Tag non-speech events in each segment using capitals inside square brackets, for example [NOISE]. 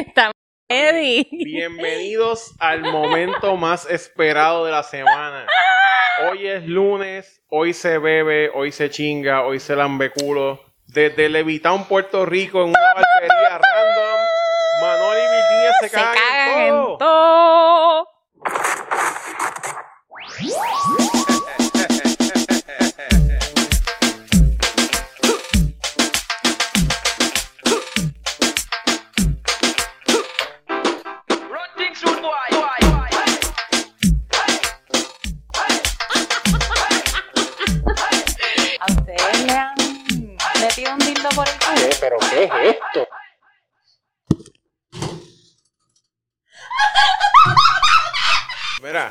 Estamos ready. Bienvenidos al momento más esperado de la semana. Hoy es lunes, hoy se bebe, hoy se chinga, hoy se lambe culo. Desde Levitown, Puerto Rico, en una barbería random, Manol y Virginia se, Se cagan, cagan en en todo. Qué es esto? Mira,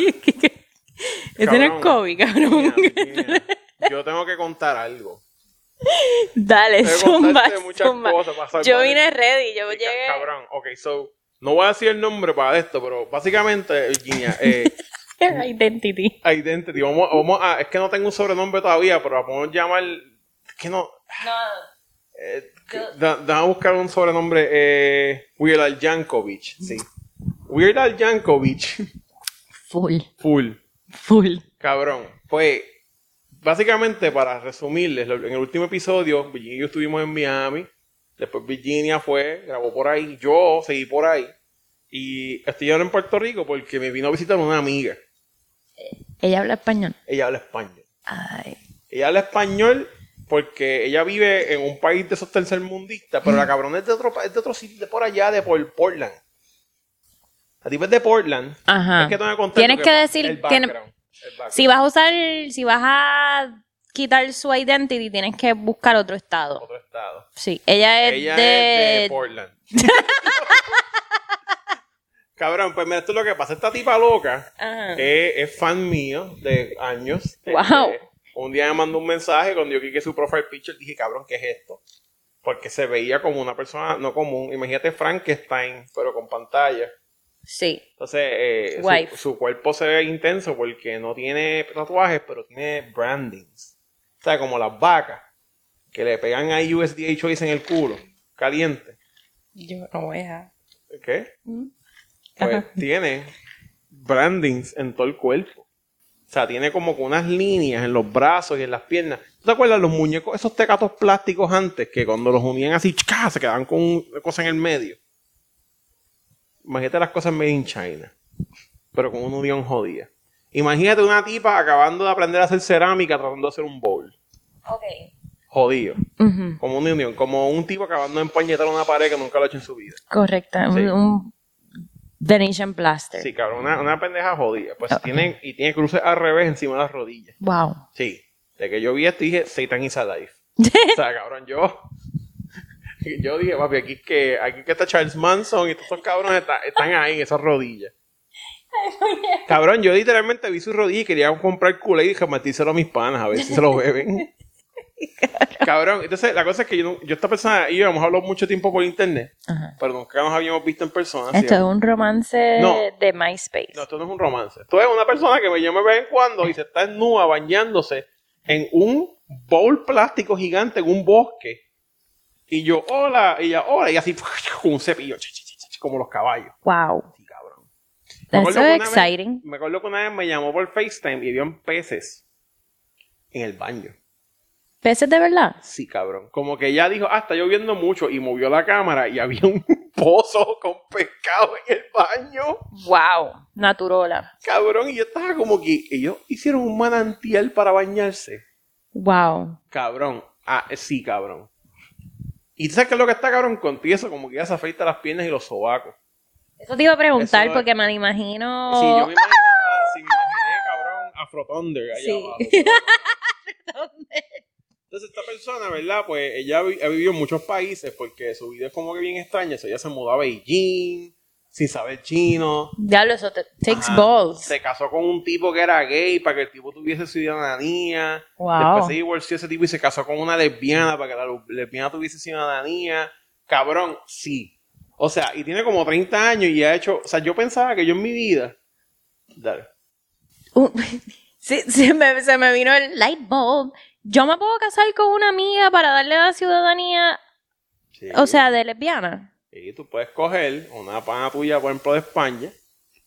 Ese no es. COVID, cabrón. [LAUGHS] Yo tengo que contar algo. Dale, para salvar Yo vine ready, yo llegué... Cabrón, ok, so, no voy a decir el nombre para esto, pero básicamente, Virginia, eh, [LAUGHS] Identity. Identity, vamos, vamos a, es que no tengo un sobrenombre todavía, pero la podemos llamar, es que no, No, eh, déjame buscar un sobrenombre, eh, Weird Al Yankovic, sí. Weird Al Yankovic, full, full, full. cabrón, pues, básicamente, para resumirles, en el último episodio, Virginia y yo estuvimos en Miami, después Virginia fue, grabó por ahí, yo seguí por ahí, y estoy ahora en Puerto Rico porque me vino a visitar una amiga. Ella habla español. Ella habla español. Ay. Ella habla español porque ella vive en un país de esos tercermundistas, pero la cabrona es de otro, es de otro sitio, de por allá, de por Portland. La tipa es de Portland. Ajá. Es que tengo que Tienes que decir- el tiene- background, el background. Si vas a usar, si vas a quitar su identity, tienes que buscar otro estado. Otro estado. Sí, ella es Ella de... es de Portland. [LAUGHS] Cabrón, pues mira, esto es lo que pasa. Esta tipa loca Ajá. es fan mío de años. Wow. Este, un día me mandó un mensaje cuando yo cliqué su profile picture. Dije, cabrón, ¿qué es esto? Porque se veía como una persona no común. Imagínate Frankenstein, pero con pantalla. Sí. Entonces, eh, su, su cuerpo se ve intenso porque no tiene tatuajes, pero tiene brandings. O sea, como las vacas que le pegan ahí USDA Choice en el culo, caliente. Yo no voy a... ¿Qué? Mm. Pues Ajá. tiene brandings en todo el cuerpo. O sea, tiene como que unas líneas en los brazos y en las piernas. ¿Tú te acuerdas los muñecos, esos tecatos plásticos antes, que cuando los unían así, ¡chca! se quedaban con una cosa en el medio? Imagínate las cosas made in China, pero con una unión jodida. Imagínate una tipa acabando de aprender a hacer cerámica tratando de hacer un bowl. Ok. Jodido. Como una unión. Como un tipo acabando de empañetar una pared que nunca lo ha hecho en su vida. Correcta. Sí. Un Venetian Blaster. Sí, cabrón, una, una pendeja jodida. Pues Ok. tiene, y tiene cruces al revés encima de las rodillas. Wow. Sí. De que yo vi esto dije, Satan is alive. [LAUGHS] o sea, cabrón, yo. [LAUGHS] Yo dije, papi, aquí es que, aquí es que está Charles Manson y estos son cabrones está- están ahí en esas rodillas. Cabrón, yo literalmente vi sus rodillas y quería comprar culé y dije, a mis panas, a ver si se lo beben. [LAUGHS] [LAUGHS] Cabrón, entonces la cosa es que yo, yo esta persona y yo hemos hablado mucho tiempo por internet, Ajá. pero nunca nos habíamos visto en persona. Esto es un romance No. de MySpace. No, esto no es un romance. Esto es una persona que me llama de vez en cuando y se está desnuda bañándose en un bowl plástico gigante en un bosque. Y yo, hola, y ella, hola, y así [LAUGHS] con un cepillo, como los caballos. Wow. Sí, cabrón. Me That's acuerdo so que una vez- exciting. me acuerdo que una vez me llamó por FaceTime y habían peces en el baño. ¿Peces de verdad? Sí, cabrón. Como que ella dijo, ah, está lloviendo mucho y movió la cámara y había un [LAUGHS] pozo con pescado en el baño. Wow. Naturola. Cabrón, y yo estaba como que ellos hicieron un manantial para bañarse. Wow. Cabrón. Ah, sí, cabrón. ¿Y sabes qué es lo que está, cabrón? Contigo eso, como que ya se afeita las piernas y los sobacos. Eso te iba a preguntar Eso- porque me lo imagino. Sí, yo me imaginaba, sí, me imaginé, cabrón, Afro Thunder allá Sí. abajo. [LAUGHS] Entonces esta persona, ¿verdad? Pues ella vi- ha vivido en muchos países porque su vida es como que bien extraña. O sea, ella se mudó a Beijing sin saber chino. Diablo, eso te takes Ajá. balls. Se casó con un tipo que era gay para que el tipo tuviese ciudadanía. Wow. Después se divorció ese tipo y se casó con una lesbiana para que la lu- lesbiana tuviese ciudadanía. Cabrón, sí. O sea, y tiene como 30 años y ha hecho... O sea, yo pensaba que yo en mi vida... Dale. Uh, [LAUGHS] sí, me- se me vino el light bulb. Yo me puedo casar con una amiga para darle la ciudadanía, Sí. o sea, de lesbiana. Y tú puedes coger una pana tuya, por ejemplo, de España.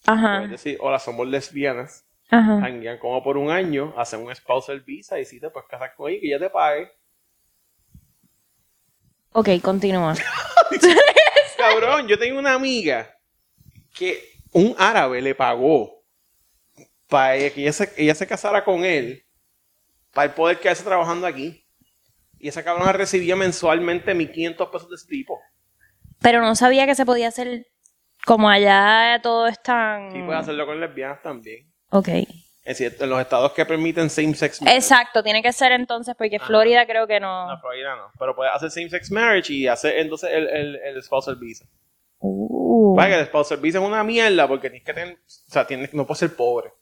Ajá. Puedes decir, hola, somos lesbianas. Ajá. Hanguean como por un año, hacen un spousal visa y si te puedes casar con ella y ya te pague. Ok, continúa. [LAUGHS] Cabrón, yo tengo una amiga que un árabe le pagó para que ella se, ella se casara con él para el poder quedarse trabajando aquí. Y esa cabrona recibía mensualmente 1500 pesos de ese tipo. Pero no sabía que se podía hacer como allá todo es tan... Sí, puedes hacerlo con lesbianas también. Ok. Es decir, en los estados que permiten same-sex marriage. Exacto, tiene que ser entonces porque Florida creo que no... No, Florida no. Pero puedes hacer same-sex marriage y hacer entonces el, el, el spousal visa. Uh. Vaya, que el spousal visa es una mierda porque tienes que tener... O sea, tienes, no puedes ser pobre.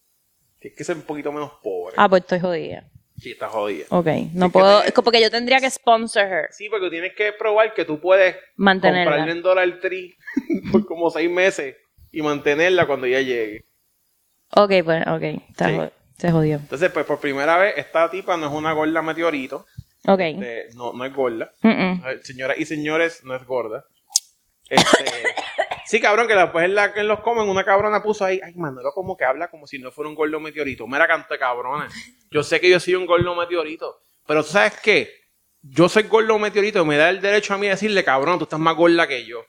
Tienes que ser un poquito menos pobre. Ah, pues estoy jodida. Sí, estás jodida. Ok, no que puedo... Es como porque yo tendría que sponsor her. Sí, porque tienes que probar que tú puedes Mantenerla. comprarle en Dollar Tree [LAUGHS] por como seis meses y mantenerla cuando ya llegue. Ok, pues, ok. Está Sí. jod- Se jodió. Entonces, pues por primera vez, esta tipa no es una gorda meteorito. Ok. eh, no, no es gorda. Eh, Señoras y señores, no es gorda. Este, [LAUGHS] sí, cabrón, que después en la que los comen, una cabrona puso ahí, ay, Manolo como que habla como si no fuera un gordo meteorito. Mira, canto de cabrona. Yo sé que yo soy un gordo meteorito, pero ¿tú sabes qué? Yo soy gordo meteorito y me da el derecho a mí decirle, cabrón, tú estás más gorda que yo.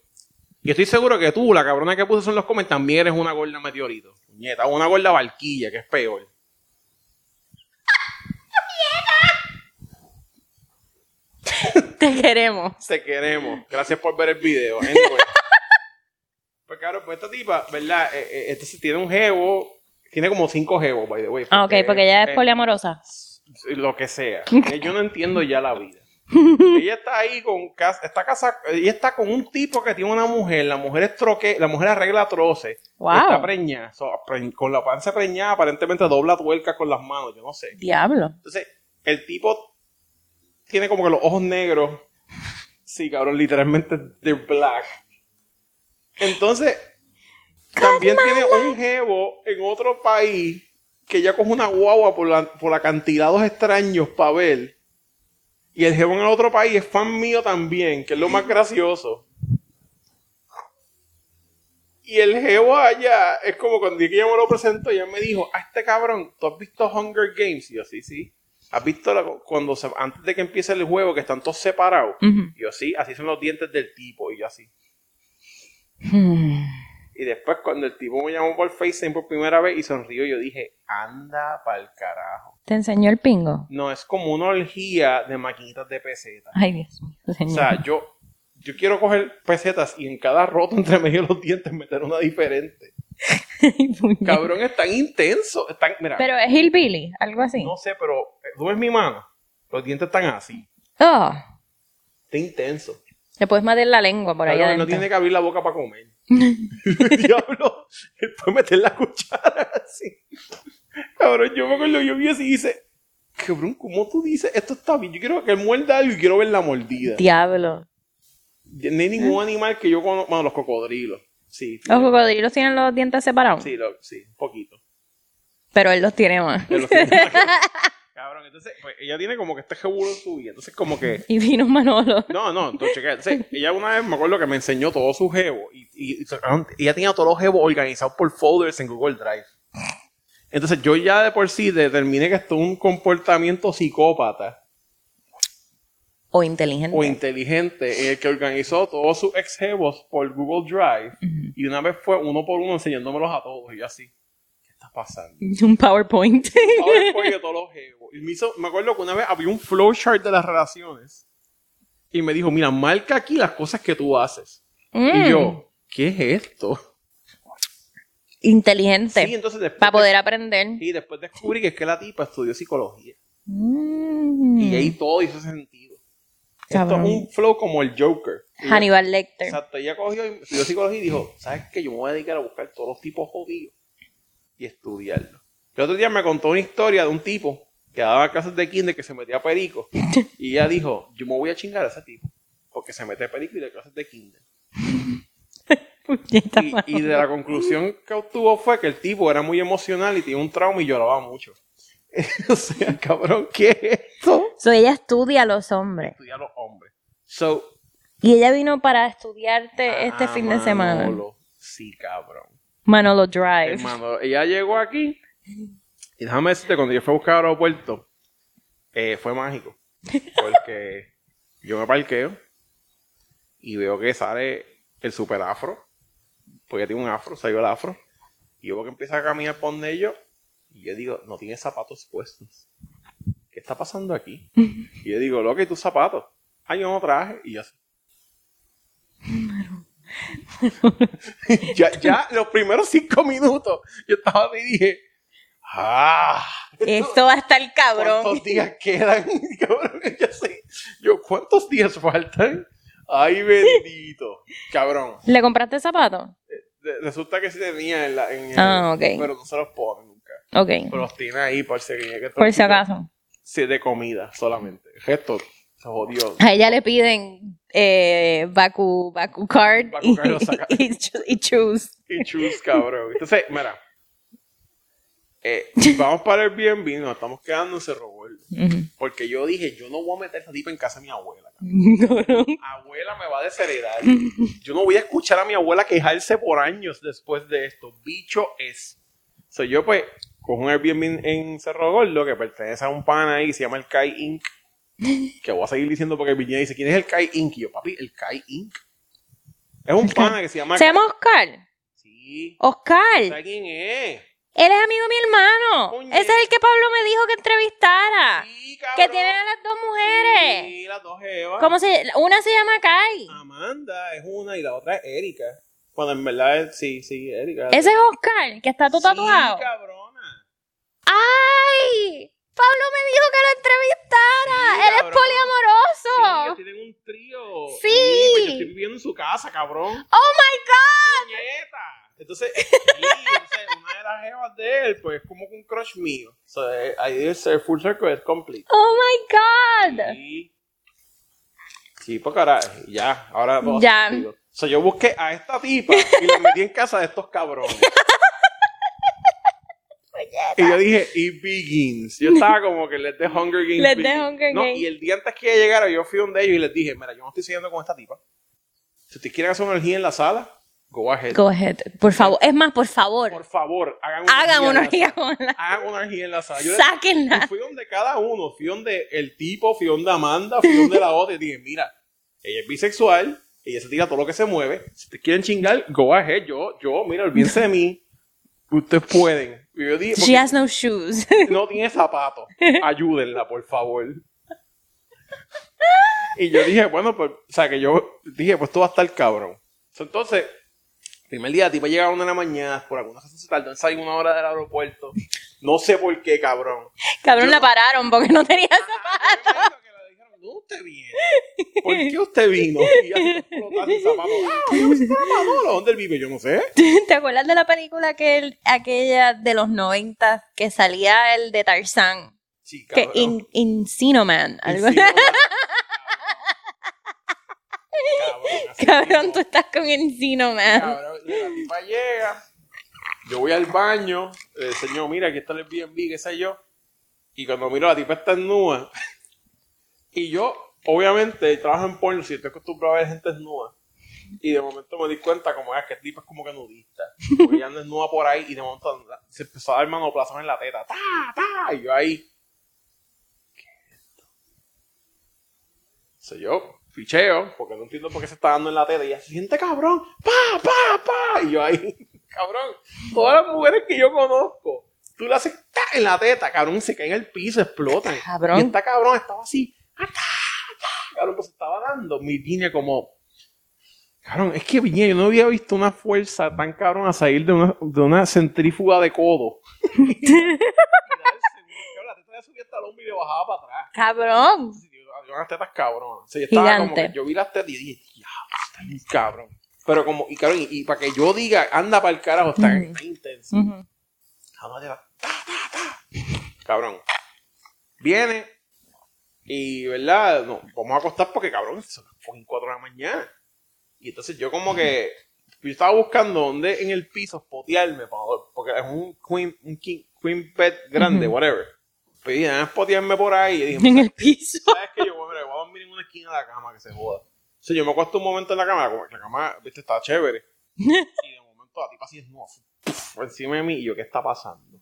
Y estoy seguro que tú, la cabrona que puso en los comen, también eres una gorda meteorito. Puñeta, o una gorda barquilla, que es peor. Te queremos. Te queremos. Gracias por ver el video. Anyway. Pues claro, pues esta tipa, ¿verdad? Eh, eh, tiene un jevo. Tiene como cinco jevos, by the way. Ah, ok, porque ella es eh, poliamorosa. Lo que sea. [LAUGHS] Eh, Yo no entiendo ya la vida. ella está ahí con cas- está casada, ella está con un tipo que tiene una mujer, la mujer es troque, la mujer arregla troces, Wow. está preñada, so, pre- con la panza preñada, aparentemente dobla tuerca con las manos, yo no sé. Diablo. Entonces, el tipo tiene como que los ojos negros. Sí, cabrón, literalmente de black. Entonces, también tiene un jevo en otro país que ya coge una guagua por, la, por acantilados extraños para ver. Y el jevo en el otro país es fan mío también, que es lo más gracioso. Y el jevo allá es como cuando que yo me lo presento, ella me dijo, a este cabrón, ¿tú has visto Hunger Games? Y yo, sí, sí. ¿Has visto la- cuando se- antes de que empiece el juego que están todos separados? Y yo, sí, así son los dientes del tipo. Y yo, así. Hmm. Y después cuando el tipo me llamó por FaceTime por primera vez y sonrió, yo dije, anda pa'l carajo. ¿Te enseñó el pingo? No, es como una orgía de maquinitas de pesetas. Ay, Dios mío. O señor. sea, yo, yo quiero coger pesetas y en cada roto entre medio de los dientes meter una diferente. [LAUGHS] Cabrón, es tan intenso. es tan- mira, Pero es hillbilly, algo así. no sé, pero eh, tú ves mi mano. Los dientes están así. Oh, Está intenso. Le puedes meter la lengua por ahí Cabrón, adentro. no tiene que abrir la boca para comer. [LAUGHS] Diablo, él puede meter la cuchara así. Cabrón, yo me acuerdo, yo vi así y dice, cabrón, ¿cómo tú dices? Esto está bien. Yo quiero que él muerda algo y quiero ver la mordida. Diablo. No hay ningún animal que yo conozca. Bueno, los cocodrilos. Sí, Los cocodrilos tienen los dientes separados. sí, lo- sí, un poquito. Pero él los tiene más. De los que- [LAUGHS] Cabrón, entonces, pues ella tiene como que este jebulo en su vida. Entonces, como que. [LAUGHS] Y vino Manolo. No, no, entonces, chequea. Entonces, [LAUGHS] ella una vez me acuerdo que me enseñó todo su jevo. Y, y, y cabrón, ella tenía todos los jevos organizados por folders en Google Drive. Entonces, yo ya de por sí determiné que esto es un comportamiento psicópata O inteligente. o inteligente en el que organizó todos sus ex jevos por Google Drive. Y una vez fue uno por uno enseñándomelos a todos. Y yo así, ¿qué está pasando? [LAUGHS] Un PowerPoint. Ahora fue de todos los jevos. Y me, hizo, me acuerdo que una vez había un flowchart de las relaciones. Y me dijo, mira, marca aquí las cosas que tú haces. Mm, Y yo, ¿qué es esto? inteligente. Sí, entonces después, para poder aprender. y después descubrí que es que la tipa estudió psicología. Mm. Y ahí todo hizo sentido. Esto es un flow como el Joker. Hannibal Lecter. Exacto, ella cogió y estudió psicología y dijo, ¿sabes qué? Yo me voy a dedicar a buscar todos los tipos jodidos y estudiarlos. El otro día me contó una historia de un tipo que daba clases de kinder que se metía a perico. [LAUGHS] Y ella dijo, yo me voy a chingar a ese tipo. Porque se mete a perico y de clases de kinder. [LAUGHS] Y, de la conclusión que obtuvo fue que el tipo era muy emocional y tenía un trauma y lloraba mucho. [LAUGHS] o sea, cabrón, ¿qué es esto? So, ella estudia a los hombres. Estudiar a los hombres. So, Y ella vino para estudiarte este Ah, fin de semana. Sí, cabrón. Manolo Drive. Hermano, ella llegó aquí y déjame decirte, cuando yo fui a buscar al aeropuerto, eh, fue mágico. Porque [LAUGHS] yo me parqueo y veo que sale el super afro, porque tiene un afro, salió el afro, y yo veo que empieza a caminar por donde yo, y yo digo, no tiene zapatos puestos. ¿Qué está pasando aquí? [LAUGHS] Y yo digo, loco, ¿y tus zapatos? Ah, yo no traje, y yo así. [LAUGHS] ya, ya, los primeros cinco minutos, yo estaba así y dije, ¡ah! Esto va a estar cabrón. ¿Cuántos días quedan? [LAUGHS] Cabrón, yo sé. Yo, ¿cuántos días faltan? Ay, bendito. Cabrón. ¿Le compraste zapatos? De- Resulta que sí tenía en la. En el- Ah, ok. Pero no se los pone nunca. Ok. Pero los tiene ahí por si, Por si acaso. Sí, de comida solamente. El jodió. A ella le piden eh, Baku, Baku Card Baku y, Card [LAUGHS] y, chu- y Choose. Y chus, cabrón. Entonces, mira. eh, vamos para el Airbnb, nos estamos quedando en Cerro Gordo. Porque yo dije, yo no voy a meter a esa tipa en casa de mi abuela. [LAUGHS] Abuela me va a desheredar. Yo no voy a escuchar a mi abuela quejarse por años después de esto. Bicho es. Soy yo, pues, cojo un Airbnb en Cerro Gordo que pertenece a un pana ahí que se llama el Kai Inc. [LAUGHS] Que voy a seguir diciendo porque Virginia dice, ¿quién es el Kai Inc? Y yo, papi, el Kai Inc. Es un pana que se llama... ¿Se llama Oscar? Sí. Oscar. ¿Sabes quién es? Él es amigo de mi hermano. Coño. Ese es el que Pablo me dijo que entrevistara. Sí, cabrón. que tiene a las dos mujeres. Sí, las dos Evas. ¿Cómo se Una se llama Kai. Amanda es una y la otra es Erika. Cuando en verdad es, sí, sí, Erika. Ese es Oscar, que está todo tatuado. Sí, cabrona. Pablo me dijo que lo entrevistara. Sí, Él es poliamoroso. Sí, que tienen un trío. Sí. pues yo estoy viviendo en su casa, cabrón. ¡Oh my God! Entonces, [LAUGHS] sí, entonces, una de las jevas de él, pues es como que un crush mío. So, eh, ahí es el full circle, es complete. ¡Oh my God! Sí. Sí, pues carajo, ya, ahora vamos Ya. contigo. So, yo busqué a esta tipa y la metí en casa de estos cabrones. Y yo [LAUGHS] dije, it begins. Yo estaba como que let the Hunger Games Let the begin. Hunger no, Games. Y el día antes que llegara, yo fui donde ellos y les dije, mira, yo no estoy siguiendo con esta tipa. Si ustedes quieren hacer una energía en la sala, go ahead. Go ahead. Por favor. Es más, por favor. Por favor, hagan una Hagan una orgía orgía con la... sala. Hagan una energía en la sala. Yo- Sáquenla. y fui donde cada uno, fui donde el tipo, fui donde Amanda, fui donde la [LAUGHS] otra y dije, mira, ella es bisexual, ella se tira todo lo que se mueve, si te quieren chingar, go ahead, yo, yo, mira, olvídense de mí, ustedes pueden. Y yo dije, She has no shoes. [LAUGHS] no tiene zapatos, ayúdenla, por favor. Y yo dije, bueno, pues, o sea, que yo dije, pues tú vas a estar cabrón. Entonces, primer día, la tipa llega a una de la mañana, por alguna razón se tardó en salir una hora del aeropuerto. No sé por qué, cabrón. Cabrón, Yo- la pararon porque no tenía Ah, zapatos. ¿Dónde usted viene? ¿Por qué usted vino? [LAUGHS] Y zapatos. Ah. ¿Dónde él vive? Yo no sé. [LAUGHS] ¿Te acuerdas de la película que aquella de los 90 que salía el de Tarzán? Sí, Que cabrón. in, Encino Man. Algo [LAUGHS] Cabrón, así Cabrón, tú estás con Encino Man. Cabrón, la tipa llega, yo voy al baño, el señor, mira, aquí está el Airbnb, qué sé yo, y cuando miro la tipa está nua, y yo, obviamente, trabajo en porno, si estoy acostumbrado a ver gente desnuda, y de momento me di cuenta como es que el tipo es como que nudista, porque anda desnuda por ahí, y de momento se empezó a dar manoplazos en la teta, ta, ta, y yo ahí, ¿qué es esto? So, yo ficheo, porque no entiendo por qué se está dando en la teta, y ella se siente cabrón, pa, pa, pa, y yo ahí, [LAUGHS] cabrón, todas las mujeres que yo conozco, tú le haces ta en la teta, cabrón, se cae en el piso, explotan. Cabrón. Y esta cabrón estaba así, cabrón, pues estaba dando mi línea como, cabrón, es que Viña, yo no había visto una fuerza tan cabrón a salir de una, de una centrífuga de codo. subía hasta el hombro y le bajaba para atrás. [LAUGHS] Cabrón. Tetas cabronas. Yo estaba como que yo vi las tetas y dije, diablo, está cabrón. Pero como, y cabrón, y, y para que yo diga, anda para el carajo, está, está intenso. Cabrón. Viene y, ¿verdad? No, vamos a acostar porque, cabrón, son las fucking 4 de la mañana. Y entonces yo como que, yo estaba buscando dónde en el piso spotearme, para- porque es un queen, un king- queen bed grande, whatever. Pero dije, déjame spotearme por ahí. Y dije, En el piso. [LAUGHS] ¿Sabes qué? Yo, mira, voy a dormir en una esquina de la cama que se joda. sea, yo me acuesto un momento en la cama, como que la cama, viste, está chévere. [LAUGHS] y de momento la tipa así es nueva, por encima de mí, y yo, ¿qué está pasando?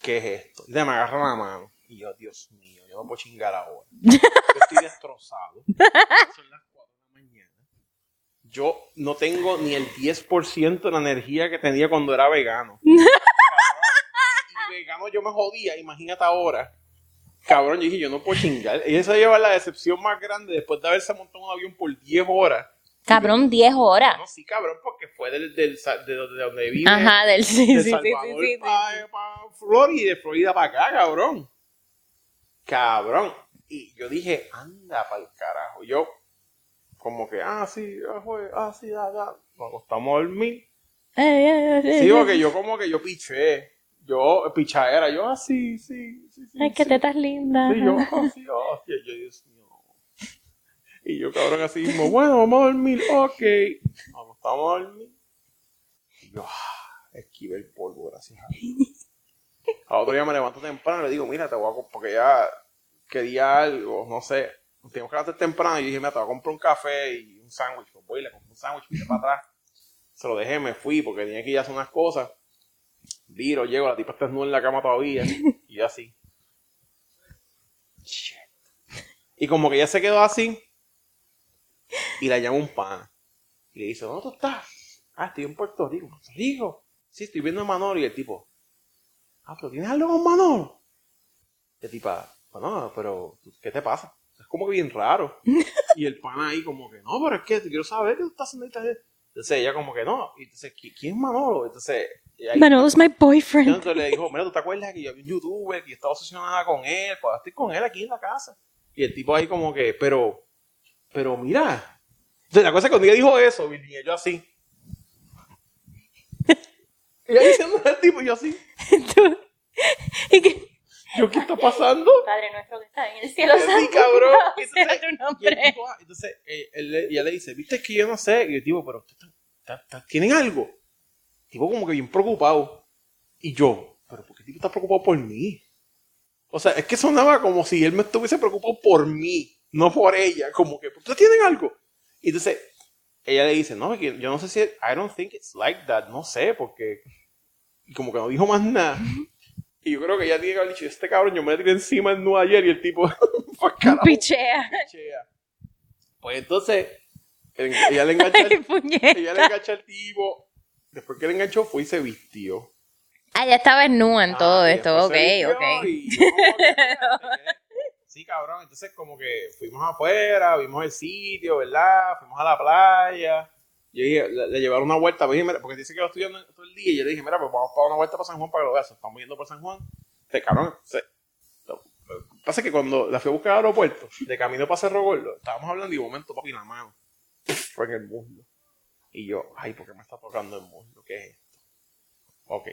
¿Qué es esto? Y me agarra la mano. Y yo, Dios mío, yo no puedo chingar ahora. [LAUGHS] Yo estoy destrozado. Son las 4 de la mañana. Yo no tengo ni el 10% de la energía que tenía cuando era vegano. [LAUGHS] Cabrón. Y, y vegano yo me jodía, imagínate ahora. Cabrón, yo dije, yo no puedo chingar. Y esa lleva la decepción más grande después de haberse montado un avión por 10 horas. Cabrón, 10 horas. No, sí, cabrón, porque fue del, del, de, donde- de donde vive. Ajá, del sí, de sí, sí, Salvador sí, sí, para Florida y de Florida para acá, cabrón. Cabrón. Y yo dije, anda para el carajo. Yo, como que, ah, sí, ah, ah, sí, da, da. Nos acostamos a dormir. Sí, porque yo como que yo piché. Yo, pichadera, yo, ah, sí, sí, sí, sí. Ay, que sí. tetas lindas. Sí, yo, ah, sí, ah, sí, yo, Dios mío. Y yo, cabrón, así mismo, bueno, vamos a dormir, ok. Vamos, vamos a dormir. Y yo, ah, esquivé el polvo, gracias a Dios. A otro día me levanto temprano y le digo, mira, te voy a comprar, porque ya quería algo, no sé. Tengo que levantar temprano y dije, mira, te voy a comprar un café y un sándwich. Pues voy, le compré un sándwich, vine para atrás. Se lo dejé, me fui porque tenía que ir a hacer unas cosas. Viro, llego, la tipa está desnuda en la cama todavía. [LAUGHS] Y yo así. Shit. Y como que ella se quedó así. Y la llama un pana. Y le dice, ¿dónde tú estás? Ah, estoy en Puerto Rico. ¿Puerto Rico? Sí, estoy viendo a Manolo. Y el tipo, ah, pero ¿tienes algo con Manolo? Y el tipa, bueno, pero ¿qué te pasa? Es como que bien raro. [LAUGHS] Y el pana ahí como que, no, pero es que te quiero saber qué tú estás haciendo. ahí". Entonces ella como que, no. Y entonces, ¿qui- ¿quién es Manolo? Entonces, y ahí- Manolo's my boyfriend. entonces le dijo, mira, ¿tú te acuerdas que yo vi un youtuber que estaba obsesionada con él? Pues estoy con él aquí en la casa. Y el tipo ahí como que, pero, pero mira. Entonces la cosa es que cuando ella dijo eso, Virginia, yo así. Ella diciendo al tipo, y yo así. Tú- [LAUGHS] ¿Y qué? Yo, ¿qué está pasando? Padre nuestro que está en el cielo. [LAUGHS] Sí, santo, cabrón. sea [LAUGHS] Entonces, tu y el nombre. tipo, ah, entonces eh, él ella le dice, viste es que yo no sé. Y el tipo, pero ¿tú- tú- tú- ¿tienen algo? El tipo como que bien preocupado. Y yo, pero ¿por qué el tipo está preocupado por mí? O sea, es que sonaba como si él me estuviese preocupado por mí, no por ella. Como que, ¿ustedes tienen algo? Y entonces ella le dice, no, yo no sé si, I don't think it's like that, no sé, porque... Y como que no dijo más nada. Y yo creo que ella tiene que haber dicho, este cabrón, yo me le tiré encima en Nueva ayer y el tipo, pues carajo, Pichea. pichea. Pues entonces, en- ella le engancha, el- ella le engancha al tipo. Después que le enganchó, fue y se vistió. Ah, ya estaba en nu en todo Ah, esto. Ok, ok. y yo Sí, cabrón. Entonces, como que fuimos afuera, vimos el sitio, ¿verdad? Fuimos a la playa. Yo dije, le, le llevaron una vuelta, dije, mira, porque dice que lo estudiando todo el día. Y yo le dije, mira, pues vamos a dar una vuelta para San Juan para que lo veas. Estamos yendo por San Juan. Este cabrón, se, lo, lo que pasa es que cuando la fui a buscar al aeropuerto, de camino para Cerro Gordo, estábamos hablando y de momento, papi, la mano. Fue en el muslo. Y yo, ay, ¿por qué me está tocando el muslo? ¿Qué es esto? Ok.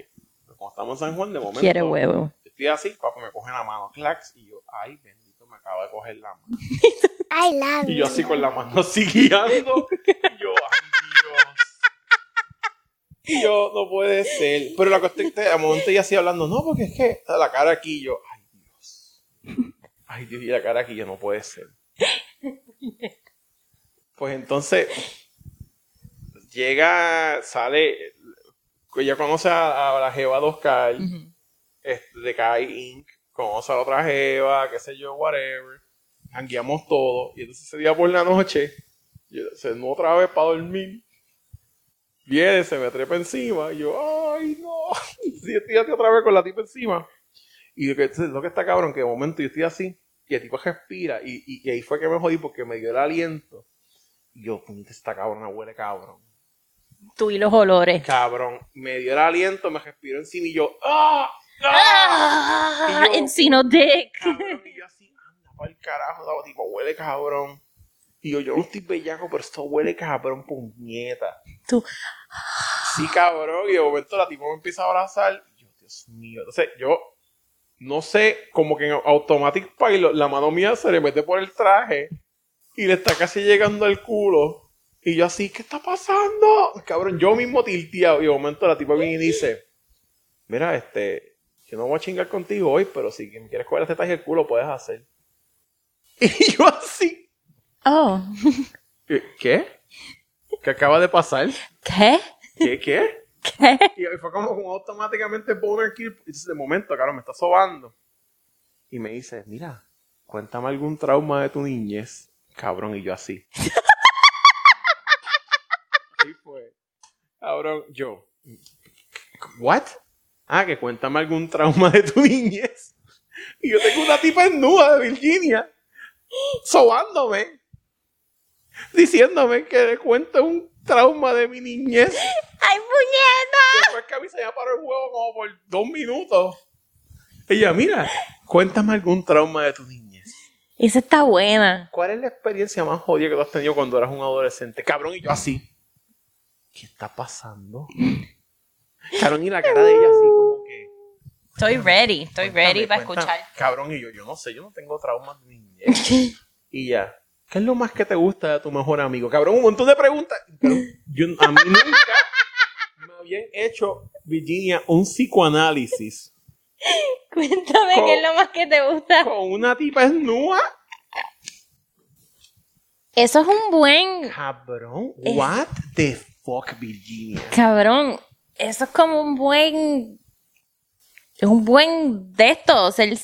Pero cuando estamos en San Juan, de momento. Quiere huevo. Estoy así, papi, me coge la mano, clax, y yo, ay, bendito, me acaba de coger la mano. [LAUGHS] I love Y yo así con la mano así guiando. Y yo, ay. Y yo, no puede ser. Pero la cuestión es que a momento ella así hablando, no, porque es que la cara aquí, yo, ay, Dios. Ay, Dios, y la cara aquí, yo no puede ser. Pues entonces, llega, sale, ella conoce a, a la Jeva 2K, este, de Kai Inc., conoce a la otra Jeva, qué sé yo, whatever. Hangueamos todo. Y entonces ese día por la noche, yo, se no otra vez para dormir. Viene, se me trepa encima. Y yo, ay, no. [LAUGHS] Sí, estoy así otra vez con la tipa encima. Y lo que, lo que está cabrón, que de momento yo estoy así, y el tipo respira. Y, y, y ahí fue que me jodí porque me dio el aliento. Y yo, puñeta, esta cabrona huele cabrón. Tú y los olores. Cabrón. Me dio el aliento, me respiró encima y yo, ¡ah! ¡Ah! Ah, Y yo- Encino Dick. Cabrón, y yo así, anda para el carajo, tipo, huele cabrón. Y yo, yo no estoy bellaco, pero esto huele cabrón, puñeta. Tú. Sí, cabrón, y de momento la tipo me empieza a abrazar. Y yo, Dios mío. Entonces, yo no sé, como que en Automatic Pilot, la mano mía se le mete por el traje y le está casi llegando al culo. Y yo así, ¿qué está pasando? Cabrón, yo mismo tilteado. Y de momento la tipa viene y dice, mira, este, yo no voy a chingar contigo hoy, pero si me quieres coger las tetas y el culo, puedes hacer. [LAUGHS] Y yo así, Oh. ¿Qué? ¿Qué acaba de pasar? ¿Qué? ¿Qué? ¿Qué? [LAUGHS] ¿Qué? Y fue como, como automáticamente boner kill. Y dice, de momento, claro, me está sobando. Y me dice, mira, cuéntame algún trauma de tu niñez. Cabrón, y yo así. [LAUGHS] y fue. Cabrón, yo. ¿What? Ah, que cuéntame algún trauma de tu niñez. Y yo tengo una tipa desnuda de Virginia. Sobándome. Diciéndome que le cuento un trauma de mi niñez. ¡Ay, puñeta! Después que a mí se me paró el huevo como por dos minutos. Ella, mira, cuéntame algún trauma de tu niñez. Esa está buena. ¿Cuál es la experiencia más jodida que tú has tenido cuando eras un adolescente? Cabrón, y yo así. ¿Qué está pasando? Cabrón, y la cara de ella así como que... Estoy ready, estoy ready para escuchar. Cabrón, y yo, yo no sé, yo no tengo traumas de niñez. [LAUGHS] y ya, ¿qué es lo más que te gusta de tu mejor amigo? Cabrón, un montón de preguntas. Pero yo, a mí nunca me habían hecho, Virginia, un psicoanálisis Cuéntame qué es lo más que te gusta. con una tipa desnuda. Eso es un buen. Cabrón, what the fuck, Virginia? Cabrón, eso es como un buen. Es un buen de estos, el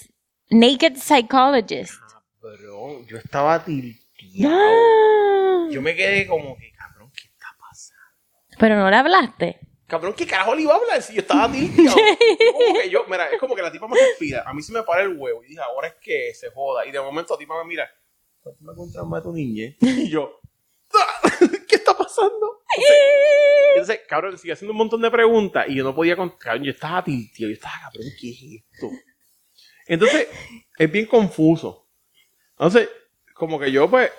Naked Psychologist. Cabrón, yo estaba tilteado. Ah. Yo me quedé como que, cabrón, ¿qué está pasando? Pero no le hablaste. Cabrón, ¿qué carajo le iba a hablar si yo estaba [LAUGHS] tilteado? Como que yo, mira, es como que la tipa me respira. A mí se me para el huevo. Y dije, ahora es que se joda. Y de momento la tipa me mira, cuéntame algún trauma de tu niñez. Y yo, "Ah, [LAUGHS] ¿qué está pasando? Entonces, cabrón, sigue haciendo un montón de preguntas y yo no podía contar. Cabrón, yo estaba tilteado. Yo estaba, cabrón, ¿qué es esto? Entonces, es bien confuso. Entonces, como que yo, pues,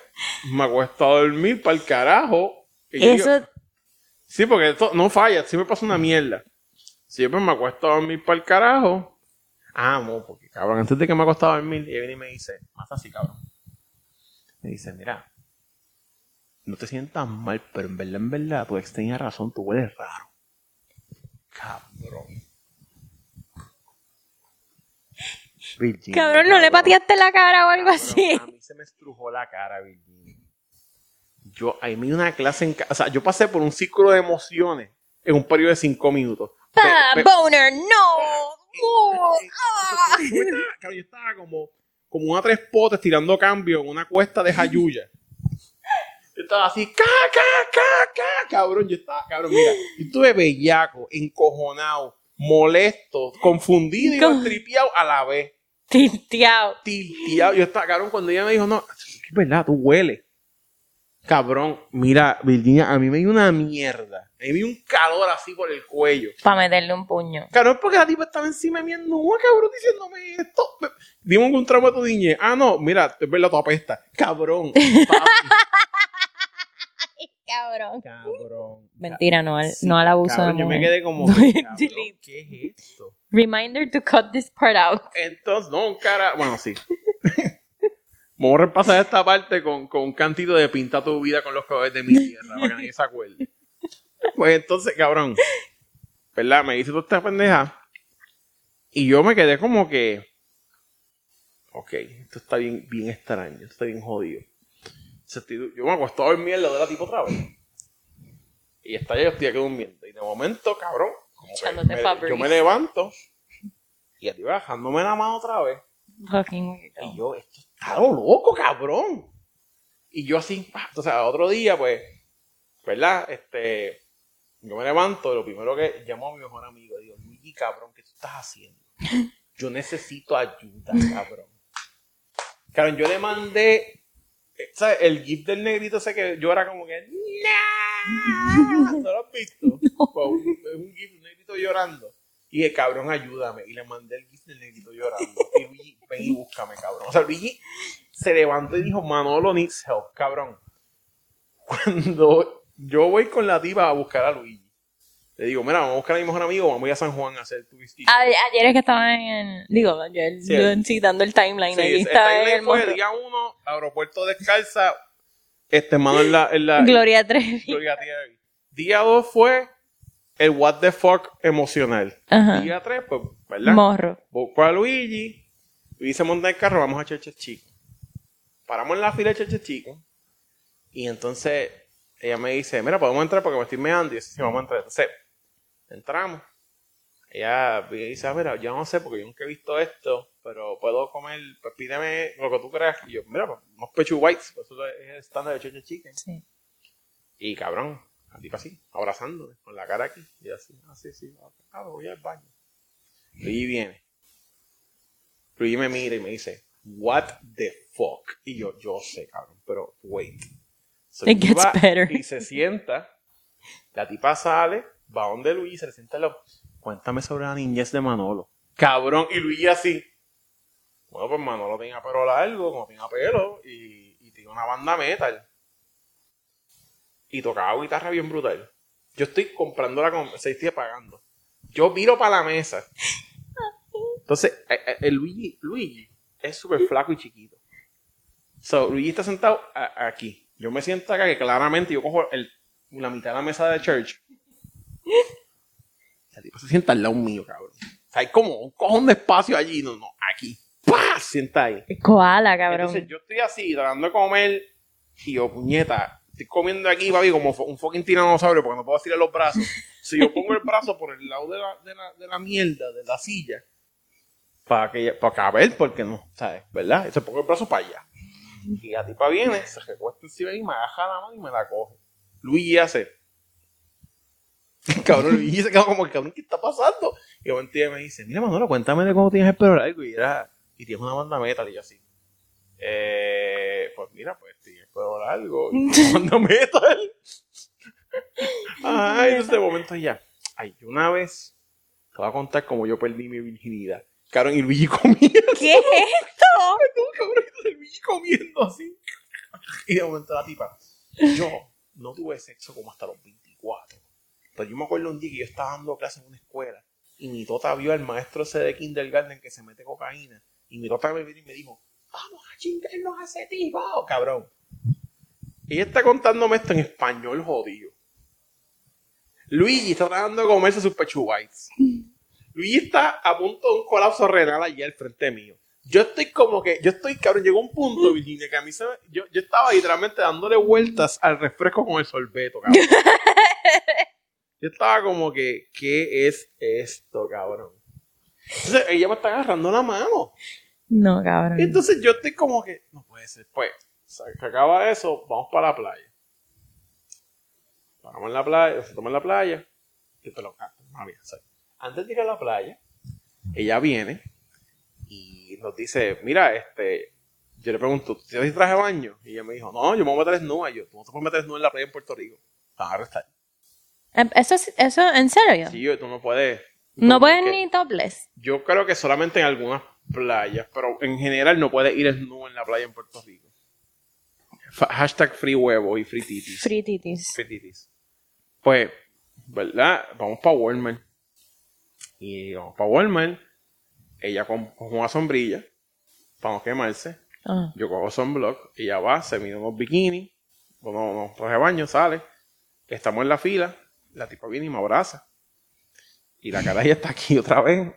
me acuesto a dormir para el carajo. Y yo digo, Eso. Sí, porque esto no falla, siempre pasa una mierda. Siempre me acuesto a dormir para el carajo. Ah, no, porque cabrón, antes de que me acostaba a dormir, ella viene y me dice, más así, cabrón. Me dice, mira, no te sientas mal, pero en verdad, en verdad, tu ex tenía razón, tú hueles raro. Cabrón. Virginia, Cabrón, ¿no le pateaste la cara o algo Cabrón, así? A mí se me estrujó la cara, Virginia. Yo, a mí una clase en casa. O sea, yo pasé por un círculo de emociones en un periodo de cinco minutos. ¡Ah, boner! ¡No! ¡No! ¡Ah! yo estaba, cabrón, yo estaba como, como una tres potes tirando cambio en una cuesta de Jayuya. Yo estaba así, ca, ca, ca, ca, cabrón. Yo estaba, cabrón, mira. Yo estuve bellaco, encojonado, molesto, confundido y Con- tripiado a la vez. Tilteado. tilteado. Yo estaba, cabrón, cuando ella me dijo, no, es verdad, tú hueles. Cabrón, mira, Virginia, a mí me dio una mierda. A mí me dio un calor así por el cuello. Para meterle un puño. Cabrón, porque la tipa estaba encima de mí, no, cabrón, diciéndome esto. Dime un trauma de tu niñez. Ah, no, mira, es verdad, tu apesta. Cabrón. [LAUGHS] Cabrón. cabrón. Mentira, no al, no al abuso cabrón, de Yo me mujer. quedé como, [LAUGHS] cabrón. ¿qué es esto? Reminder to cut this part out. Entonces, no, cara, bueno, sí. [LAUGHS] Vamos a repasar esta parte con, con un cantito de pinta tu vida con los colores de mi tierra, para que nadie se acuerde. Pues entonces, cabrón, ¿verdad? Me dice toda esta pendeja. Y yo me quedé como que. Ok, esto está bien, bien extraño, esto está bien jodido. Yo me acuesto a dormir lado de la tipo otra vez. Y está ya yo estoy aquí durmiendo. Y de momento, cabrón, como que Echándote me- Febreze. yo me levanto y a ti bajándome la mano otra vez. Y yo, esto está lo loco, cabrón. Y yo así, ah, entonces al otro día, pues, ¿verdad? Este, yo me levanto y lo primero que llamo a mi mejor amigo, digo, Luigi, cabrón, ¿qué tú estás haciendo? [LAUGHS] Yo necesito ayuda, cabrón. Cabrón, yo le mandé, eh, ¿sabes? El gif del negrito ese que llora como que, ¡No! [LAUGHS] ¿No lo has visto? Pues, es un gif, negrito llorando. Y dije, cabrón, ayúdame. Y le mandé el gif del negrito llorando. Y Luigi, ven y búscame, cabrón. O sea, Luigi se levantó y dijo, Manolo needs help, cabrón. Cuando yo voy con la tipa a buscar a Luigi, le digo, mira, vamos a buscar a mi mejor amigo, vamos a ir a San Juan a hacer tu visita. Ayer es que estaba en. Digo, ayer Sí, yo el- citando el timeline. Sí, el timeline el fue morro. día uno, aeropuerto descalza, este, mano en la... En la Gloria Trevi. Gloria Trevi. Día 2 fue el what the fuck emocional. Ajá. Día 3, pues, ¿verdad? Morro. Busco a Luigi. Luigi se monta en el carro, vamos a Cheche Chico. Paramos en la fila de Cheche Chico. Y entonces ella me dice, mira, podemos entrar porque me estoy meando. Y yo, sí, vamos a entrar. Entonces, entramos. Ella me dice, ah, mira, yo no sé porque yo nunca he visto esto, pero puedo comer, pues pídeme lo que tú creas. Y yo, mira, pues, unos pechu whites, pues eso es el estándar de Chocho Chicken. Sí. Y cabrón, a tipo así, abrazándome, con la cara aquí. Y así, así, sí, ah, voy al baño. Luigi viene. Luigi me mira y me dice, what the fuck? Y yo, yo sé, cabrón, pero wait. So, It gets better. Y se sienta, la tipa sale, va donde Luigi, se le sienta al lado. Cuéntame sobre la niñez de Manolo. Cabrón, y Luigi así. Bueno, pues Manolo tenía pelo largo, como tenía pelo, y, y tenía una banda metal. Y tocaba guitarra bien brutal. Yo estoy comprando la com- se estoy pagando. Yo miro para la mesa. Entonces, eh, eh, el Luigi, Luigi es súper flaco y chiquito. So, Luigi está sentado a- aquí. Yo me siento acá que claramente yo cojo el, la mitad de la mesa de church. La tipa se sienta al lado mío, cabrón. O sea, hay como un cojón de espacio allí. No, no, aquí. ¡Pah! Sienta ahí. Koala, cabrón. Entonces yo estoy así, tratando de comer, y yo, puñeta, estoy comiendo aquí, papi, como un fucking tiranosaurio, porque no puedo estirar los brazos. [LAUGHS] Si yo pongo el brazo por el lado de la, de la, de la mierda, de la silla, para que para caber, porque no, ¿sabes? ¿Verdad? Y se pongo el brazo para allá. Y la tipa viene, se recuesta encima y me agaja la mano y me la coge. Luigi hace. [LAUGHS] Cabrón, Luigi se quedó como cabrón, ¿qué está pasando? Y yo ella me dice, mira Manolo, cuéntame de cómo tienes el pelo largo. Y era, y tienes una banda metal. Y yo así. Eh, pues mira, pues Y una banda metal. Ay, entonces de momento ya. Ay, una vez te voy a contar cómo yo perdí mi virginidad. Cabrón, y Luigi [LAUGHS] comiendo. ¿Qué es esto? cabrón, y Luigi comiendo así. Y de momento la tipa. Yo no tuve sexo como hasta los 24. Pero yo me acuerdo un día que yo estaba dando clases en una escuela. Y mi tota vio al maestro ese de kindergarten que se mete cocaína. Y mi tota me vino y me dijo, vamos a chingarnos a ese tipo, cabrón. Ella está contándome esto en español jodido. Luigi está tratando de comerse sus pechu whites. Luigi está a punto de un colapso renal allí al frente mío. Yo estoy como que, yo estoy, cabrón, llegó un punto, Virginia, que a mí se me, yo, yo estaba literalmente dándole vueltas al refresco con el sorbeto, cabrón. [LAUGHS] Yo estaba como que, ¿qué es esto, cabrón? Entonces ella me está agarrando la mano. No, cabrón. Entonces yo estoy como que, no puede ser. Pues, se acaba eso, vamos para la playa. Vamos en la playa, se toma en la playa. Y pero, ah, mami, o sea, antes de ir a la playa, ella viene y nos dice, mira, este, yo le pregunto, ¿tú tienes traje de baño? Y ella me dijo, no, yo me voy a meter desnuda. Y yo, tú no te puedes meter desnuda en la playa en Puerto Rico. Te van a arrestar. Em, ¿Eso, es- eso en serio? Sí, yo, tú no puedes. no puedes pueden ni topless. Yo creo que solamente en algunas playas, pero en general no puedes ir desnudo en la playa en Puerto Rico. Hashtag free huevo y free titis. Free titties. Free titis. Pues, ¿verdad? Vamos para Walmart. Y vamos para Walmart. Ella con, con una sombrilla para no quemarse. Ah. Yo cojo sunblock. Ella va, se mide unos bikinis. Unos, unos trajes de baño, sale. Estamos en la fila. La tipa viene y me abraza. Y la cara ya está aquí otra vez.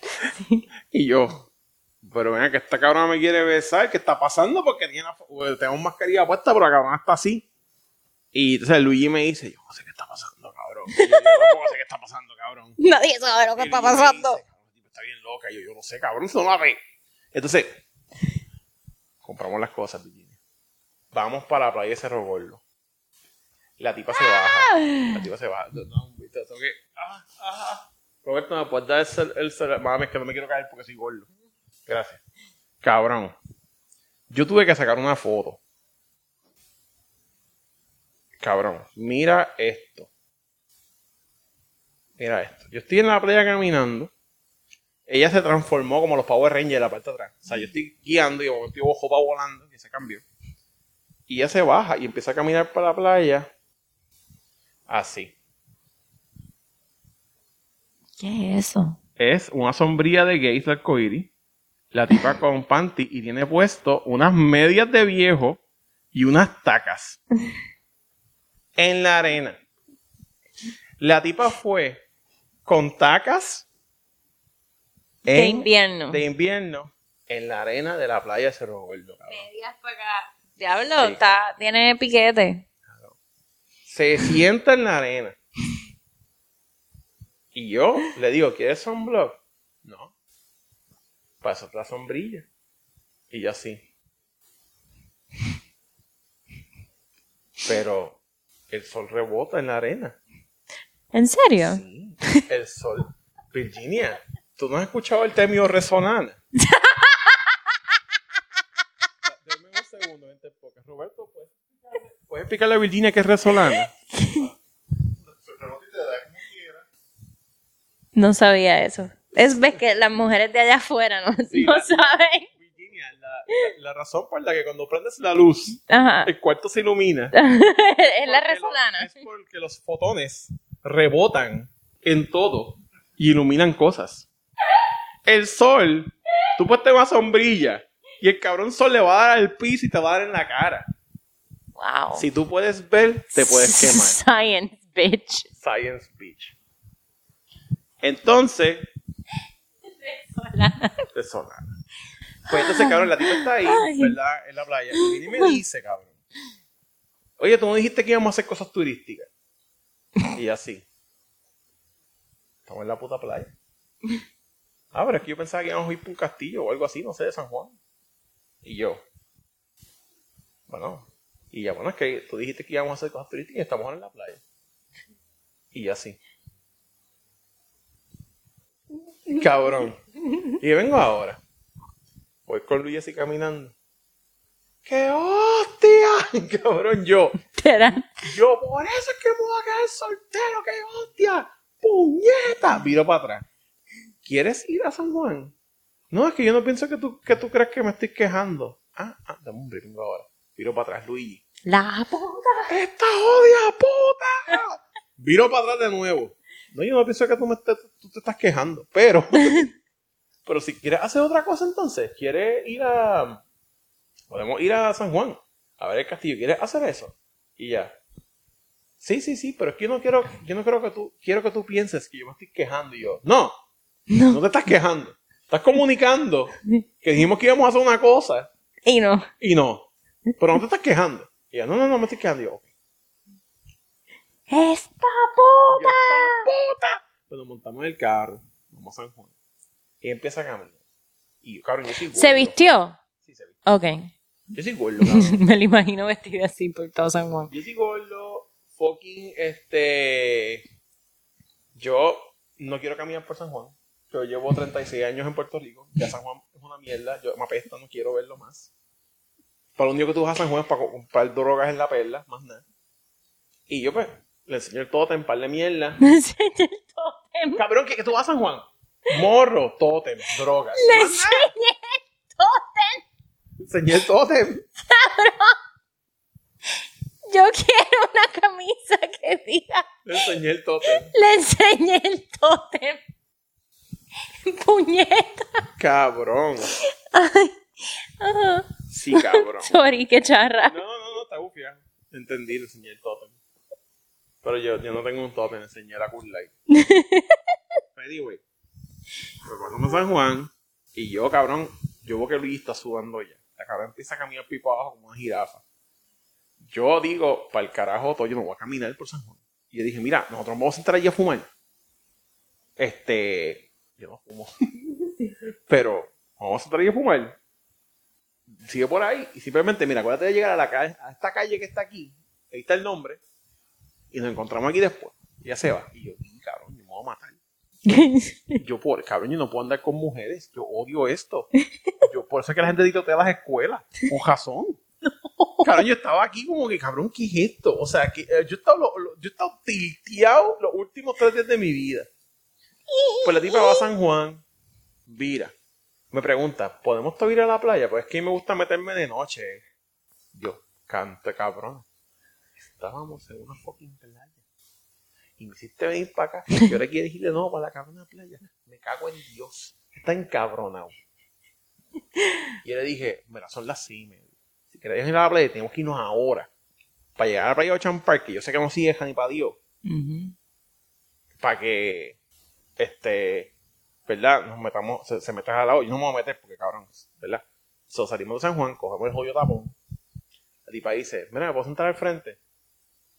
[LAUGHS] Y yo, pero venga, que esta cabrona me quiere besar. ¿Qué está pasando? Porque tiene pues, tengo mascarilla puesta, pero la cabrona está así. Y entonces Luigi me dice, yo no sé qué está pasando, cabrón. Yo, yo tampoco sé qué está pasando, cabrón. [LAUGHS] Nadie sabe lo que está pasando. dice, "Cabrón, tipo, está bien loca. Yo, yo no sé, cabrón, eso no la ve. Entonces, compramos las cosas, Virginia. Vamos para la playa de Cerro Gordo. La tipa se baja. La tipa se baja. No, no, tengo que... Ah, ah, ah. Roberto, ¿me puedes dar el, el celular? Mami, es que no me quiero caer porque soy gordo. Gracias. Cabrón. Yo tuve que sacar una foto. Cabrón, mira esto. Mira esto. Yo estoy en la playa caminando. Ella se transformó como los Power Rangers en la parte de atrás. O sea, yo estoy guiando y de momento ojo va volando y se cambió. Y ella se baja y empieza a caminar para la playa. Así. ¿Qué es eso? Es una sombrilla de gays de arcoíris. La tipa con panty y tiene puesto unas medias de viejo y unas tacas. [LAUGHS] En la arena. La tipa fue con tacas De en- invierno. de invierno en la arena de la playa de Cerro Gordo. Medias para acá. Diablo, Sí. está, tiene piquete. Se sienta en la arena. Y yo le digo, ¿quieres sunblock? No. Pasa otra sombrilla. Y yo así. Pero el sol rebota en la arena. ¿En serio? Sí, el sol. Virginia, ¿tú no has escuchado el término resonar? [LAUGHS] Dame un segundo, vente poca. Roberto, ¿puedes explicarle, ¿puedes explicarle a Virginia qué es resolana? [LAUGHS] No sabía eso. Es ves que las mujeres de allá afuera no, Sí, no la- saben. Virginia, la, la- la razón por la que cuando prendes la luz, Ajá. el cuarto se ilumina. [LAUGHS] es la resolana. Es porque los fotones rebotan en todo y iluminan cosas. El sol, tú puedes tener una sombrilla y el cabrón sol le va a dar al piso y te va a dar en la cara. Wow. Si tú puedes ver, te puedes quemar. [LAUGHS] Science, bitch. Science Beach. Entonces, de solar. Pues entonces, cabrón, la tipa está ahí. ¿verdad? En la playa. Y viene y me dice, cabrón. Oye, tú no dijiste que íbamos a hacer cosas turísticas. Y así. Estamos en la puta playa. Ah, pero es que yo pensaba que íbamos a ir por un castillo o algo así, no sé, de San Juan. Y yo. Bueno. Y ya, bueno, es que tú dijiste que íbamos a hacer cosas turísticas y estamos en la playa. Y así. Cabrón. Y vengo ahora. Voy con Luis así caminando. ¡Qué hostia! [LAUGHS] Cabrón, yo. Yo, por eso es que me voy a quedar soltero, qué hostia. ¡Puñeta! Viro para atrás. ¿Quieres ir a San Juan? No, es que yo no pienso que tú, que tú creas que me estoy quejando. Ah, ah, dame un brinco ahora. Viro para atrás, Luigi. La puta. ¡Esta odia puta! Viro para atrás de nuevo. No, yo no pienso que tú, me estés- tú te estás quejando, pero... [LAUGHS] pero si quieres hacer otra cosa entonces, quieres ir a... Podemos ir a San Juan, a ver el castillo. ¿Quieres hacer eso? Y ya. Sí, sí, sí, pero es que yo no quiero, yo no quiero que tú, quiero que tú pienses que yo me estoy quejando y yo. No, no, te estás quejando. Estás comunicando que dijimos que íbamos a hacer una cosa Y no. y no. Pero no te estás quejando. Y ella, no, no, no me estoy quejando. Y yo, ok. ¡Esta Yo, puta! ¡esta puta! Pues nos montamos en el carro, vamos a San Juan. Y empieza a caminar. Y cabrón, yo soy gordo. ¿Se vistió? Sí, se vistió. Ok. Yo soy gordo, cabrón. [LAUGHS] Me lo imagino vestido así por todo San Juan. Yo soy gordo, fucking, este... Yo no quiero caminar por San Juan. Yo llevo 36 años en Puerto Rico. Ya San Juan es una mierda. Yo me apesta, no quiero verlo más. Para lo único que tú vas a San Juan es para co- comprar drogas en la perla, más nada. Y yo, pues, le enseño el totem, par de mierda. [LAUGHS] Le enseñé el tótem. Cabrón, que, que tú vas a San Juan. Morro, totem, drogas. Le enseñé el tótem. Enseñé el totem. Yo quiero una camisa que diga. Le enseñé el totem. Le enseñé el tótem. Puñeta. Cabrón. Ajá. Sí, cabrón. [LAUGHS] Sorry, qué charra. No, no, no, está bufia. Entendí, le enseñé el totem. Pero yo, yo no tengo un totem, le enseñé la cool light. [LAUGHS] anyway. Pues pasamos San Juan. Y yo, cabrón, yo veo que Luis está sudando ya. La cabrón empieza a caminar pipa abajo como una jirafa. Yo digo, para el carajo, todo, yo no voy a caminar por San Juan. Y yo dije, mira, nosotros nos vamos a entrar allí a fumar. Este, yo no fumo. Pero vamos a entrar allí a fumar. Sigue por ahí y simplemente, mira, acuérdate de llegar a la calle, a esta calle que está aquí. Ahí está el nombre. Y nos encontramos aquí después. Y ya se va. Y yo, "Y, cabrón, yo me voy a matar. [LAUGHS] Yo, por, cabrón, yo no puedo andar con mujeres. Yo odio esto. Yo, por eso es que la gente tirotea las escuelas. Con razón. Cabrón, yo estaba aquí como que, cabrón, ¿qué es esto? O sea, que eh, yo he estado, lo- lo- yo he estado tilteado los últimos tres días de mi vida. Pues la tipa va a San Juan, vira. Me pregunta, ¿podemos ir a la playa? Pues es que me gusta meterme de noche. Yo, canta cabrón. Estábamos en una fucking playa. Y me hiciste venir para acá. Y ahora quieres ir de nuevo para la cabrona playa. Me cago en Dios. Está encabronado. Y yo le dije, mira, son las 6 y media. Si querés ir a la playa, tenemos que irnos ahora. Para llegar a la playa de Ocean Park, que yo sé que no sigue ni para Dios. Para que, este, ¿verdad? Nos metamos, se, se metan al lado. Yo no me voy a meter porque, cabrón, ¿verdad? So, salimos de San Juan, cogemos el joyo tapón. La tipa dice, mira, ¿me puedo sentar al frente?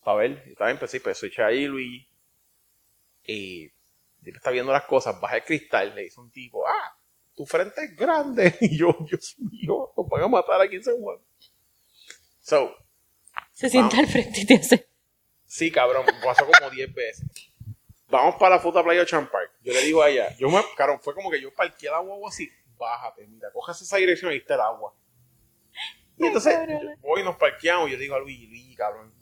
Para ver. Y estaba en pues, pues switché ahí, Luigi. Y está viendo las cosas, baja el cristal, le dice un tipo, ah, tu frente es grande. [LAUGHS] Y yo, Dios mío, nos van a matar aquí en San Juan. So, Se sienta Vamos. al frente y te hace. sí, cabrón, pasó como [LAUGHS] 10 veces. Vamos para la foto Playa Ocean Park. Yo le digo a ella, yo me, cabrón, fue como que yo parqué la guagua así, bájate, mira, cojas esa dirección y está el agua. Y entonces, yo voy y nos parqueamos, y yo digo a Luigi, Luigi, cabrón,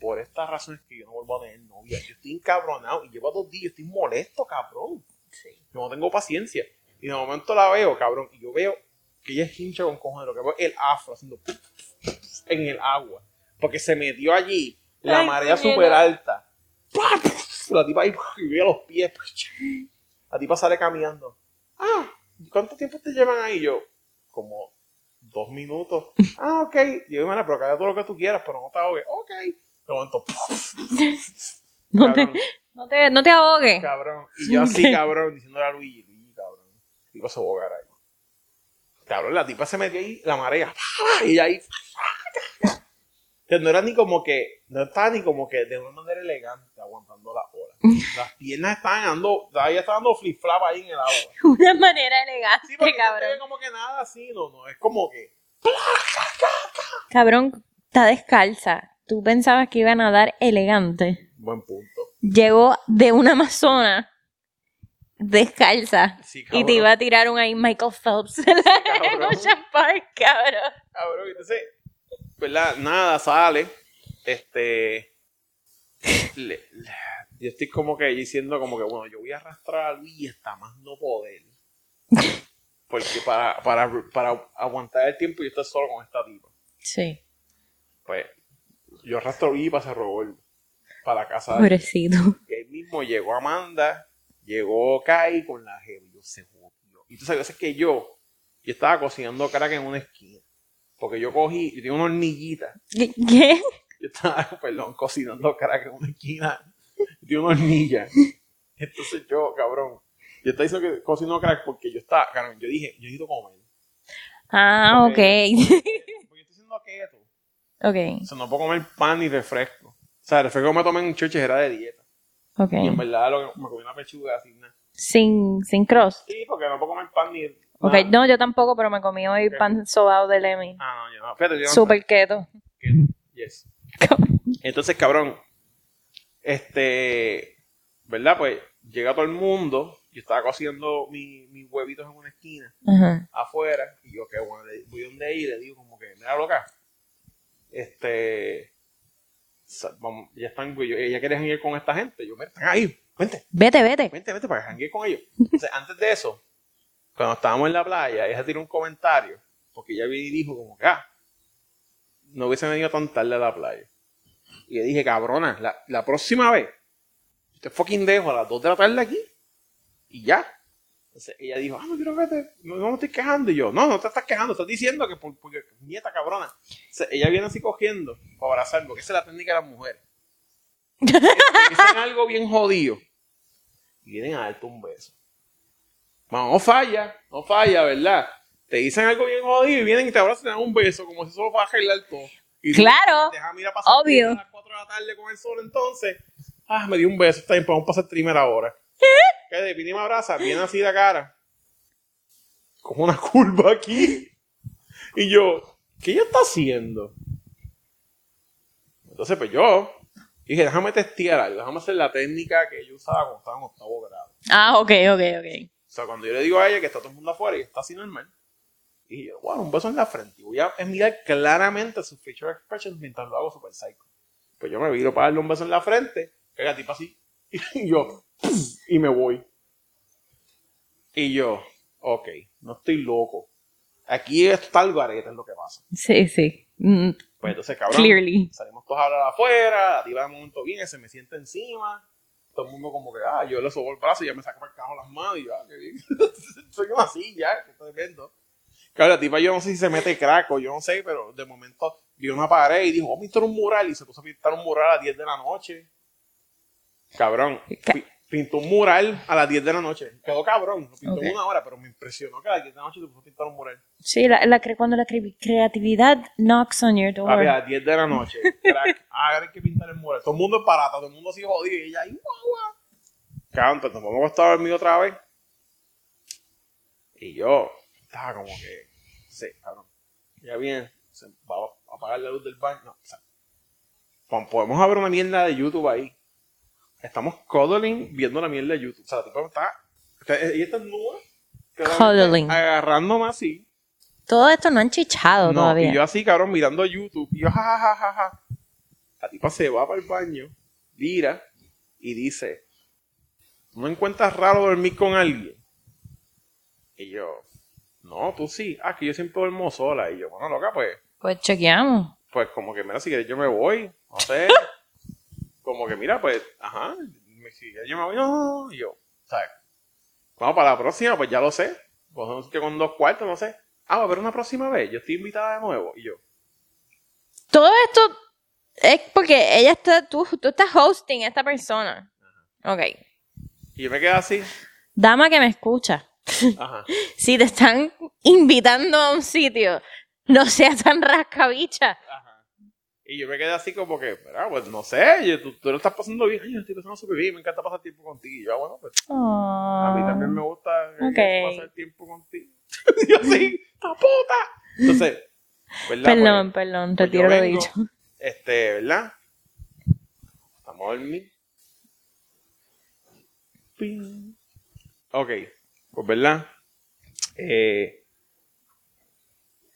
yo. Por estas razones que yo no vuelvo a tener novia. Yo estoy encabronado y llevo dos días, estoy molesto, cabrón. Yo no tengo paciencia. Y de momento la veo, cabrón, y yo veo que ella es hincha con cojones, lo que veo es el afro haciendo en el agua. Porque se metió allí, la Ay, marea súper alta. La tipa ahí veo los pies. La tipa sale caminando. Ah, ¿cuánto tiempo te llevan ahí? Yo, como dos minutos. Ah, ok. Yo, bueno, pero haga todo lo que tú quieras, pero no te ahogues. Ok. [LAUGHS] No te, no te, no te ahogues. cabrón. Y yo así, [LAUGHS] cabrón, diciéndole a Luigi, Luigi, cabrón. Va a ahogar ahí. Cabrón, la tipa se metió ahí, la marea. [LAUGHS] Y ahí. O sea, no era ni como que, no estaba ni como que de una manera elegante aguantando la ola. Las piernas estaban dando, ella estaba dando flip flap ahí en el agua. Una manera elegante, Sí, porque no cabrón. como que nada así, no, no, es como que. Cabrón, está descalza. Tú pensabas que iba a nadar elegante. Buen punto. Llegó de una amazona descalza. Sí, Y te iba a tirar un ahí Michael Phelps en cabrón. Ocean Park, cabrón. Cabrón, entonces, ¿verdad? Nada, sale. Este. le- le- yo estoy como que diciendo, como que, bueno, yo voy a arrastrar a Luis hasta más no poder. Porque para, para, para aguantar el tiempo yo estoy solo con esta tipa. Sí, Pues, yo arrastro a Luis para Cerro Gordo, para la casa de pobrecito. Y ahí mismo llegó Amanda, llegó Kai con la jeva y yo se jodió. Y tú sabes, es que yo, yo estaba cocinando crack en una esquina. Porque yo cogí, yo tenía una hornillita. ¿Qué? Yo estaba, [LAUGHS] perdón, cocinando crack en una esquina. Yo tenía una hornilla. Entonces yo, cabrón, yo estaba diciendo que cocino crack porque yo estaba, cabrón, yo dije, yo necesito comer. Ah, Ok. ok. [LAUGHS] Porque yo estoy haciendo keto. Ok, O sea, no puedo comer pan ni refresco. O sea, el refresco que me tomé en churches era de dieta. ok. Y en verdad lo que me comí una pechuga así, nada. Sin, sin cross. Sí, porque no puedo comer pan ni. Ok, nada. no, yo tampoco, pero me comí hoy pan sobado de Lemmy. Ah, no, yo no. Fíjate, yo no Super keto. sé. Yes. Entonces, cabrón, este, ¿verdad? Pues llega todo el mundo. Yo estaba cociendo mi- mis huevitos en una esquina, Ajá. afuera, y yo, qué bueno, le- voy donde y le digo, como que, mira, loca, este, vamos, ya están, yo, ella quiere janguear con esta gente. Yo, mira, están ahí, vente, Vete, vete. vente, vente para que janguee con ellos. Entonces, antes de eso, cuando estábamos en la playa, ella tiró un comentario, porque ella dijo como que, ah, no hubiese venido tan tarde a la playa. Y le dije, cabrona, la, la próxima vez, te fucking dejo a las 2 de la tarde aquí, y ya. Entonces ella dijo, ah, no quiero verte, no, no me estoy quejando. Y yo, no, no te estás quejando, estás diciendo que por, porque, nieta cabrona. Entonces, ella viene así cogiendo para abrazar, porque esa es la técnica de las mujeres. Te dicen [LAUGHS] algo bien jodido y vienen a darte un beso. Bueno, no falla, no falla, ¿verdad? Te dicen algo bien jodido y vienen y te abrazan y te dan un beso, como si solo fuera a arreglar todo. Y Claro, Deja mira pasar obvio. a las 4 de la tarde con el sol entonces. Ah, me dio un beso, está bien, a pasar trimmer ahora. ¿Qué? De viene y me abraza, viene así la cara. Con una curva aquí. Y yo, ¿qué ella está haciendo? Entonces, pues yo dije, déjame testear algo, déjame hacer la técnica que yo usaba cuando estaba en octavo grado. Ah, ok, ok, ok. O sea, cuando yo le digo a ella que está todo el mundo afuera y está así normal, y yo, bueno, un beso en la frente. Y voy a mirar claramente sus feature expressions mientras lo hago super psycho. Pues yo me viro para darle un beso en la frente, que la tipa así, [LAUGHS] y yo, y me voy. Y yo, ok, no estoy loco. Aquí está el garete, es lo que pasa. Sí, sí. Mm, Pues entonces, cabrón, Clearly. salimos todos a hablar afuera, la tipa de momento viene, se me sienta encima, todo el mundo como que, ah, yo le subo el brazo y ya me saco el cajón las manos y yo, ah, qué bien. [LAUGHS] Soy como así ya, que estoy viendo. Claro, la tipa yo no sé si se mete crack o yo no sé, pero de momento vio una pared y dijo, vamos a pintar un mural y se puso a pintar un mural a las 10 de la noche. Cabrón, pintó un mural a las 10 de la noche. Quedó cabrón, lo pintó Ok. en una hora, pero me impresionó que a las 10 de la noche se puso a pintar un mural. Sí, la, la cuando la cre- creatividad knocks on your door. A las 10 de la noche. Crack, [LAUGHS] ahora hay que pintar el mural. Todo el mundo es barato, todo el mundo así jodido y ella ahí, guau, guau. Cabrón, pues nos vamos a acostar a dormir otra vez. Y yo estaba como que, sí, cabrón. Ya viene, se va a apagar la luz del baño. No, o sea, podemos ver una mierda de YouTube ahí. Estamos cuddling viendo la mierda de YouTube. O sea, la tipa está, está ella está claramente Cuddling. Agarrándome así. Todo esto no han chichado No, todavía. y yo así, cabrón, mirando YouTube. Y yo, jajajaja. Ja, ja, ja. La tipa se va para el baño, mira y dice: ¿No encuentras raro dormir con alguien? Y yo, no, tú sí. Ah, que yo siempre duermo sola. Y yo, bueno, loca, pues, Pues chequeamos. pues como que, mira, si quieres yo me voy. No sé. [LAUGHS] como que, mira, pues, ajá. me- Si yo me voy, no. Y yo, ¿sabes? Vamos para la próxima, pues ya lo sé. Pues sitio con dos cuartos, no sé. Ah, va a haber una próxima vez. Yo estoy invitada de nuevo. Y yo, Todo esto es porque ella está, tú, tú estás hosting a esta persona. Ok. y yo me quedé así. Dama que me escucha. Ajá. [LAUGHS] Si te están invitando a un sitio, no seas tan rascabicha. Ajá. Y yo me quedé así como que, "Mira, pues no sé, yo- tú, tú lo estás pasando bien. Yo estoy pasando súper bien, me encanta pasar tiempo contigo. Y yo, ah, bueno, pues a mí también me gusta eh, pasar tiempo contigo. [LAUGHS] yo así, ¡ta puta! Entonces, ¿verdad? Perdón, Pues, perdón, pues yo retiro lo dicho. Este, ¿verdad? Vamos a dormir. Ping. Ok, pues ¿verdad? Eh,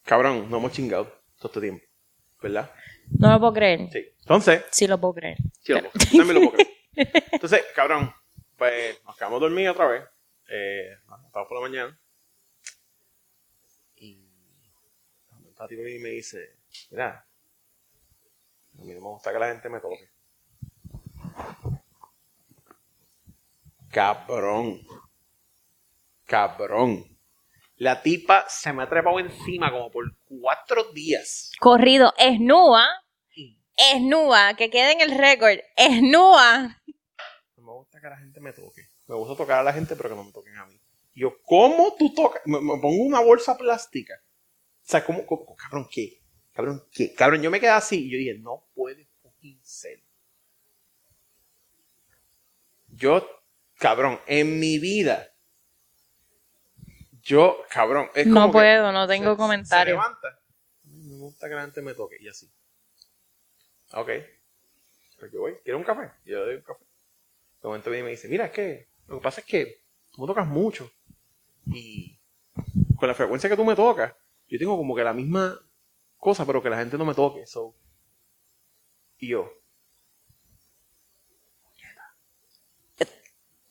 cabrón, no hemos chingado todo este tiempo, ¿verdad? No lo puedo creer. Sí. Entonces, Sí lo puedo creer. sí, lo puedo creer. También lo puedo creer. [LAUGHS] Entonces, cabrón, pues nos quedamos dormidos otra vez. Eh, nos levantamos por la mañana. Y Tati viene y me dice, mira, a mí no me gusta que la gente me toque. Cabrón. Cabrón. La tipa se me ha trepado encima como por cuatro días. Corrido, es nua. Es nua, que quede en el récord. Es nua. No me gusta que la gente me toque. Me gusta tocar a la gente, pero que no me toquen a mí. Yo, ¿cómo tú tocas? Me, me pongo una bolsa plástica. O sea, ¿cómo, cómo- cabrón, qué? Cabrón, ¿qué? Cabrón, yo me quedé así y yo dije, no puede fucking ser. Yo, cabrón, en mi vida, yo, cabrón, es No como puedo, no tengo se- comentario. Se levanta. Me gusta que la gente me toque y así. Ok. Pues yo voy, ¿quieres un café? Yo le doy un café. De momento viene y me dice, mira, es que lo que pasa es que tú me tocas mucho. Y con la frecuencia que tú me tocas, yo tengo como que la misma cosa, pero que la gente no me toque. So. Y yo.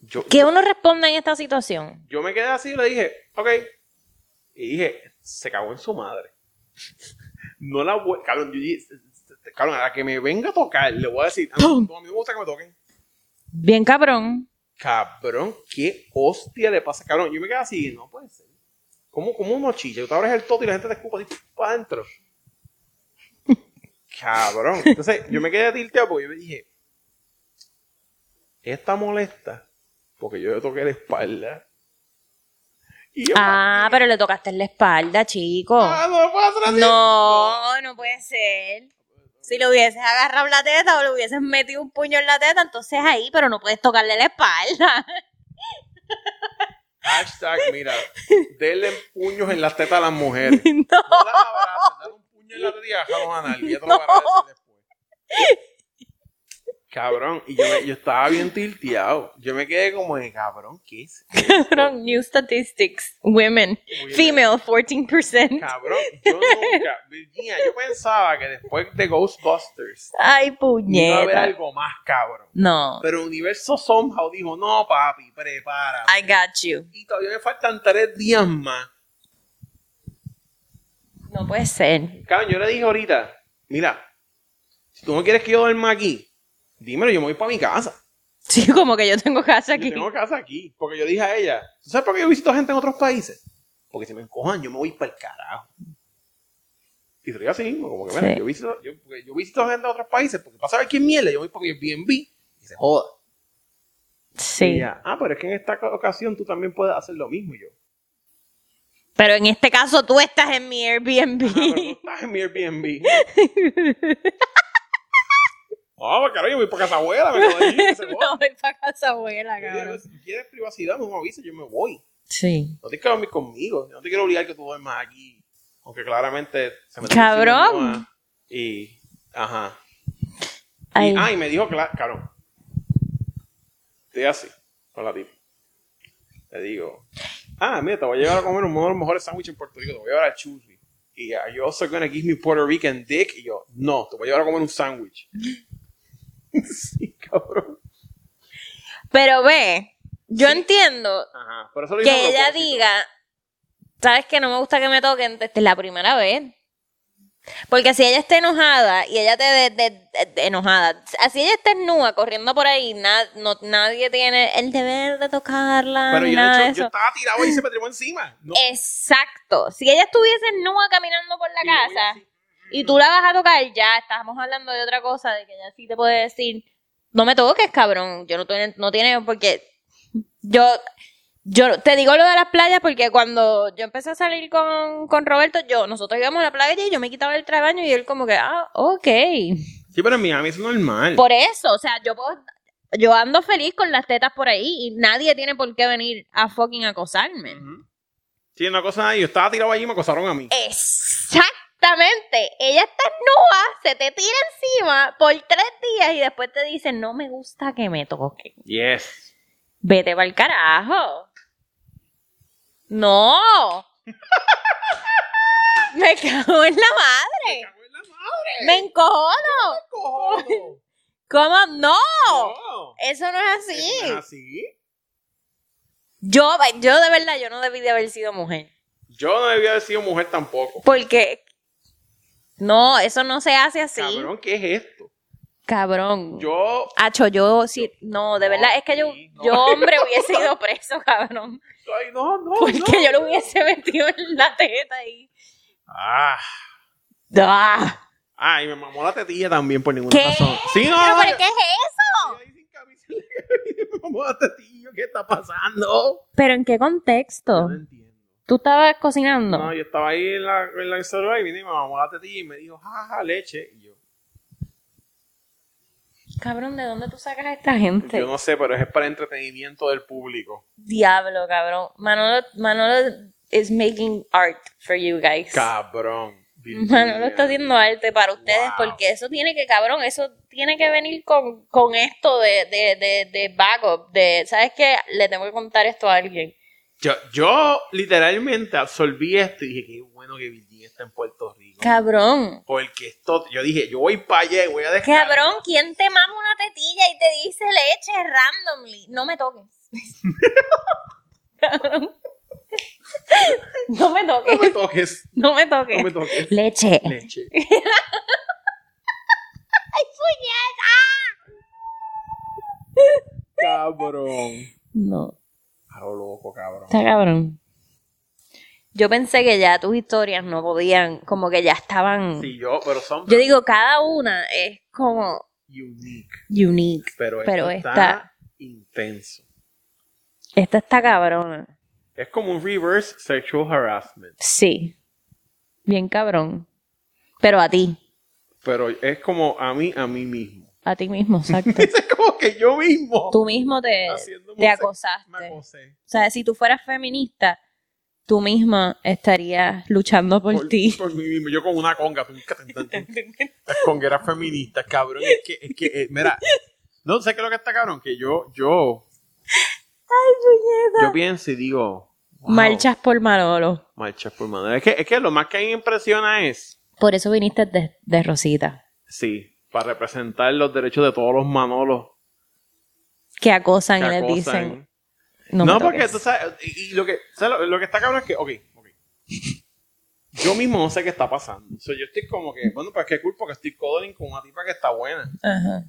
Yo, ¿Qué yo- uno responde en esta situación? yo me quedé así y le dije, ok. Y dije, se cagó en su madre. [LAUGHS] no la voy. Cabrón, yo dije, cabrón, a la que me venga a tocar, le voy a decir, a mí, a mí me gusta que me toquen. Bien cabrón. Cabrón, qué hostia le pasa, cabrón. Yo me quedé así, no puede ser. ¿Cómo, cómo uno chilla? Tú abres el toto y la gente te escupa así para adentro. [LAUGHS] Cabrón. Entonces, yo me quedé tilteado porque yo me dije, está molesta porque yo le toqué la espalda. Y yo, Ah, pero le tocaste en la espalda, chico. ah, no. No, no puede ser. Si le hubieses agarrado la teta o le hubieses metido un puño en la teta, entonces ahí, pero no puedes tocarle la espalda. [LAUGHS] Hashtag, mira, denle puños en las tetas a las mujeres. [LAUGHS] No. No las dale un puño en la teta y a [LAUGHS] nadie. Ya te lo agradeces después. Cabrón, y yo, me- yo estaba bien tilteado. Yo me quedé como de cabrón, ¿qué es? Cabrón, New statistics. Women. Female, 14%. Cabrón, yo nunca, [LAUGHS] Virginia, yo pensaba que después de Ghostbusters Ay, iba a haber puñeta. algo más cabrón. No. Pero el universo somehow dijo, no papi, prepara. I got you. Y todavía me faltan tres días más. No puede ser. Cabrón, yo le dije ahorita, mira, si tú no quieres que yo duerma aquí, dímelo, yo me voy para mi casa. Sí, como que yo tengo casa aquí. Yo tengo casa aquí. Porque yo dije a ella, ¿tú sabes por qué yo visito gente en otros países? Porque si me encojan, yo me voy para el carajo. Y sería así, como que, mira, Sí. yo, visito, yo, yo visito gente en otros países, porque para saber quién mierda, yo voy para Airbnb y se joda. Y Sí. ella, ah, pero es que en esta ocasión tú también puedes hacer lo mismo. Y yo, Pero en este caso tú estás en mi Airbnb. ah, pero tú estás en mi Airbnb. [LAUGHS] Ah, pues carajo, yo voy para casa abuela, me quedo allí. [LAUGHS] que se joda. no voy para casa abuela, Yo cabrón. Si quieres privacidad, no me avises, yo me voy. Sí. No tienes que dormir conmigo. Yo no te quiero obligar que tú duermas aquí. Aunque claramente se me Cabrón. Y, ajá. Ay. Y, ah, y me dijo, cabrón. Estoy así, con la tipa. Le digo, ah, mira, te voy a llevar a comer uno de los mejores sándwiches en Puerto Rico. Te voy a llevar a Chusby. Y are you also gonna give me Puerto Rican dick? Y yo, no, te voy a llevar a comer un sándwich. [LAUGHS] sí, cabrón. Pero ve, yo Sí. entiendo Ajá. Por eso lo hice a que ella diga, sabes que no me gusta que me toquen, es la primera vez. Porque si ella está enojada y ella te de, de- de- enojada, así ella está nua corriendo por ahí, na- no, nadie tiene el deber de tocarla Pero yo, nada de hecho, yo estaba tirado y se me encima. No, Exacto. Si ella estuviese nua caminando por la y casa. Y tú la vas a tocar, ya estamos hablando de otra cosa, de que ella sí te puede decir, no me toques, cabrón. Yo no, tiene- no tiene, porque yo, yo te digo lo de las playas porque cuando yo empecé a salir con, con Roberto, yo, nosotros íbamos a la playa y yo me quitaba el traje de baño y él como que, ah, ok. Sí, pero en Miami es normal. Por eso, o sea, yo puedo, yo ando feliz con las tetas por ahí y nadie tiene por qué venir a fucking acosarme. Sí, una cosa yo estaba tirado allí y me acosaron a mí. Exactamente. Ella está nua, se te tira encima por tres días y después te dice, no me gusta que me toquen. Yes. Vete para el carajo. No. [LAUGHS] me cago en la madre. ¡Cago en la madre! Me encojono. cojono! ¿Cómo? No. No. Eso no es así. ¿Es así? Yo, yo de verdad, yo no debí de haber sido mujer. Yo no debía haber sido mujer tampoco. Porque, no, eso no se hace así. Cabrón, ¿qué es esto? Cabrón. Yo. Acho, yo sí, no, de No, verdad, es que yo, no. yo hombre hubiese ido preso, [LAUGHS] cabrón. Ay, no, no. Porque yo lo hubiese metido en la teta ahí. Ah. ¡Ah! Ay, me mamó la tetilla también por ninguna ¿Qué? razón. Sí, no. ¿Pero, qué es eso? [LAUGHS] Me mamó la tetilla. ¿Qué está pasando? ¿Pero en qué contexto? No entiendo. ¿Tú estabas cocinando? No, yo estaba ahí en la, en la celular y vine y me mamó la tetilla y me dijo, jaja, leche. Y yo, Cabrón, ¿de dónde tú sacas a esta gente? yo no sé, pero es para entretenimiento del público. Diablo, cabrón. Manolo, Manolo is making art for you guys. Cabrón. Manolo está haciendo arte para ustedes Wow. porque eso tiene que, cabrón, eso tiene que venir con, con esto de, de, de, de backup, de, ¿sabes qué? Le tengo que contar esto a alguien. Yo, yo literalmente absorbí esto y dije, qué bueno que Virginia está en Puerto Rico. Cabrón. Porque esto, yo dije, yo voy para allá y voy a dejar. Cabrón, ¿quién te mama una tetilla y te dice leche randomly? No me toques. Cabrón. [LAUGHS] No me No toques. me toques. No me toques. No me toques. Leche. Leche. [LAUGHS] ¡Ay, Cabrón. No. A lo loco, cabrón. Está cabrón. Yo pensé que ya tus historias no podían, como que ya estaban. Sí, yo, pero son Yo digo, cada una es como unique. unique. Pero, Pero está, esta- intenso. Esta está cabrona. Es como un reverse sexual harassment. Sí. Bien cabrón. Pero a ti. Pero es como a mí, a mí mismo. A ti mismo, exacto. [LAUGHS] Es como que yo mismo. tú mismo te, te acosaste. Me acosé. O sea, si tú fueras feminista, tú misma estarías luchando por, Por, ti. [LAUGHS] por mí mismo. Yo con una conga. Las congueras feministas, cabrón. Es que, es que, eh, mira. No sé qué es lo que está cabrón. Que yo, yo, yo pienso y digo. wow, Marchas por Manolo. Marchas por mano. Es que, es que lo más que a mí me impresiona es. Por eso viniste de, de Rosita. Sí, para representar los derechos de todos los manolos Que acosan que y les acosan. dicen. No, porque toques". tú sabes, y, y lo que, ¿sabes lo, lo que está cabrón es que, ok, ok. Yo mismo no sé qué está pasando. O sea, yo estoy como que, bueno, pues qué culpa que estoy codoling con una tipa que está buena. Ajá.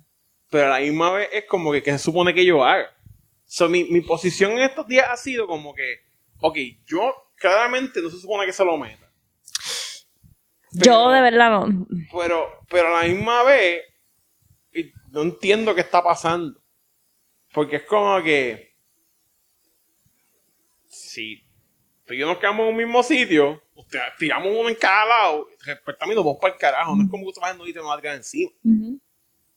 Pero a la misma vez es como que, ¿qué se supone que yo haga? So, mi, mi posición en estos días ha sido como que, ok, yo claramente no se supone que se lo meta. Yo de verdad no. Pero, pero a la misma vez, y no entiendo qué está pasando. Porque es como que. Si tú y yo nos quedamos en un mismo sitio, usted, tiramos uno en cada lado, después también nos vamos para el carajo. No es como que tú vas y te vas a tirar encima.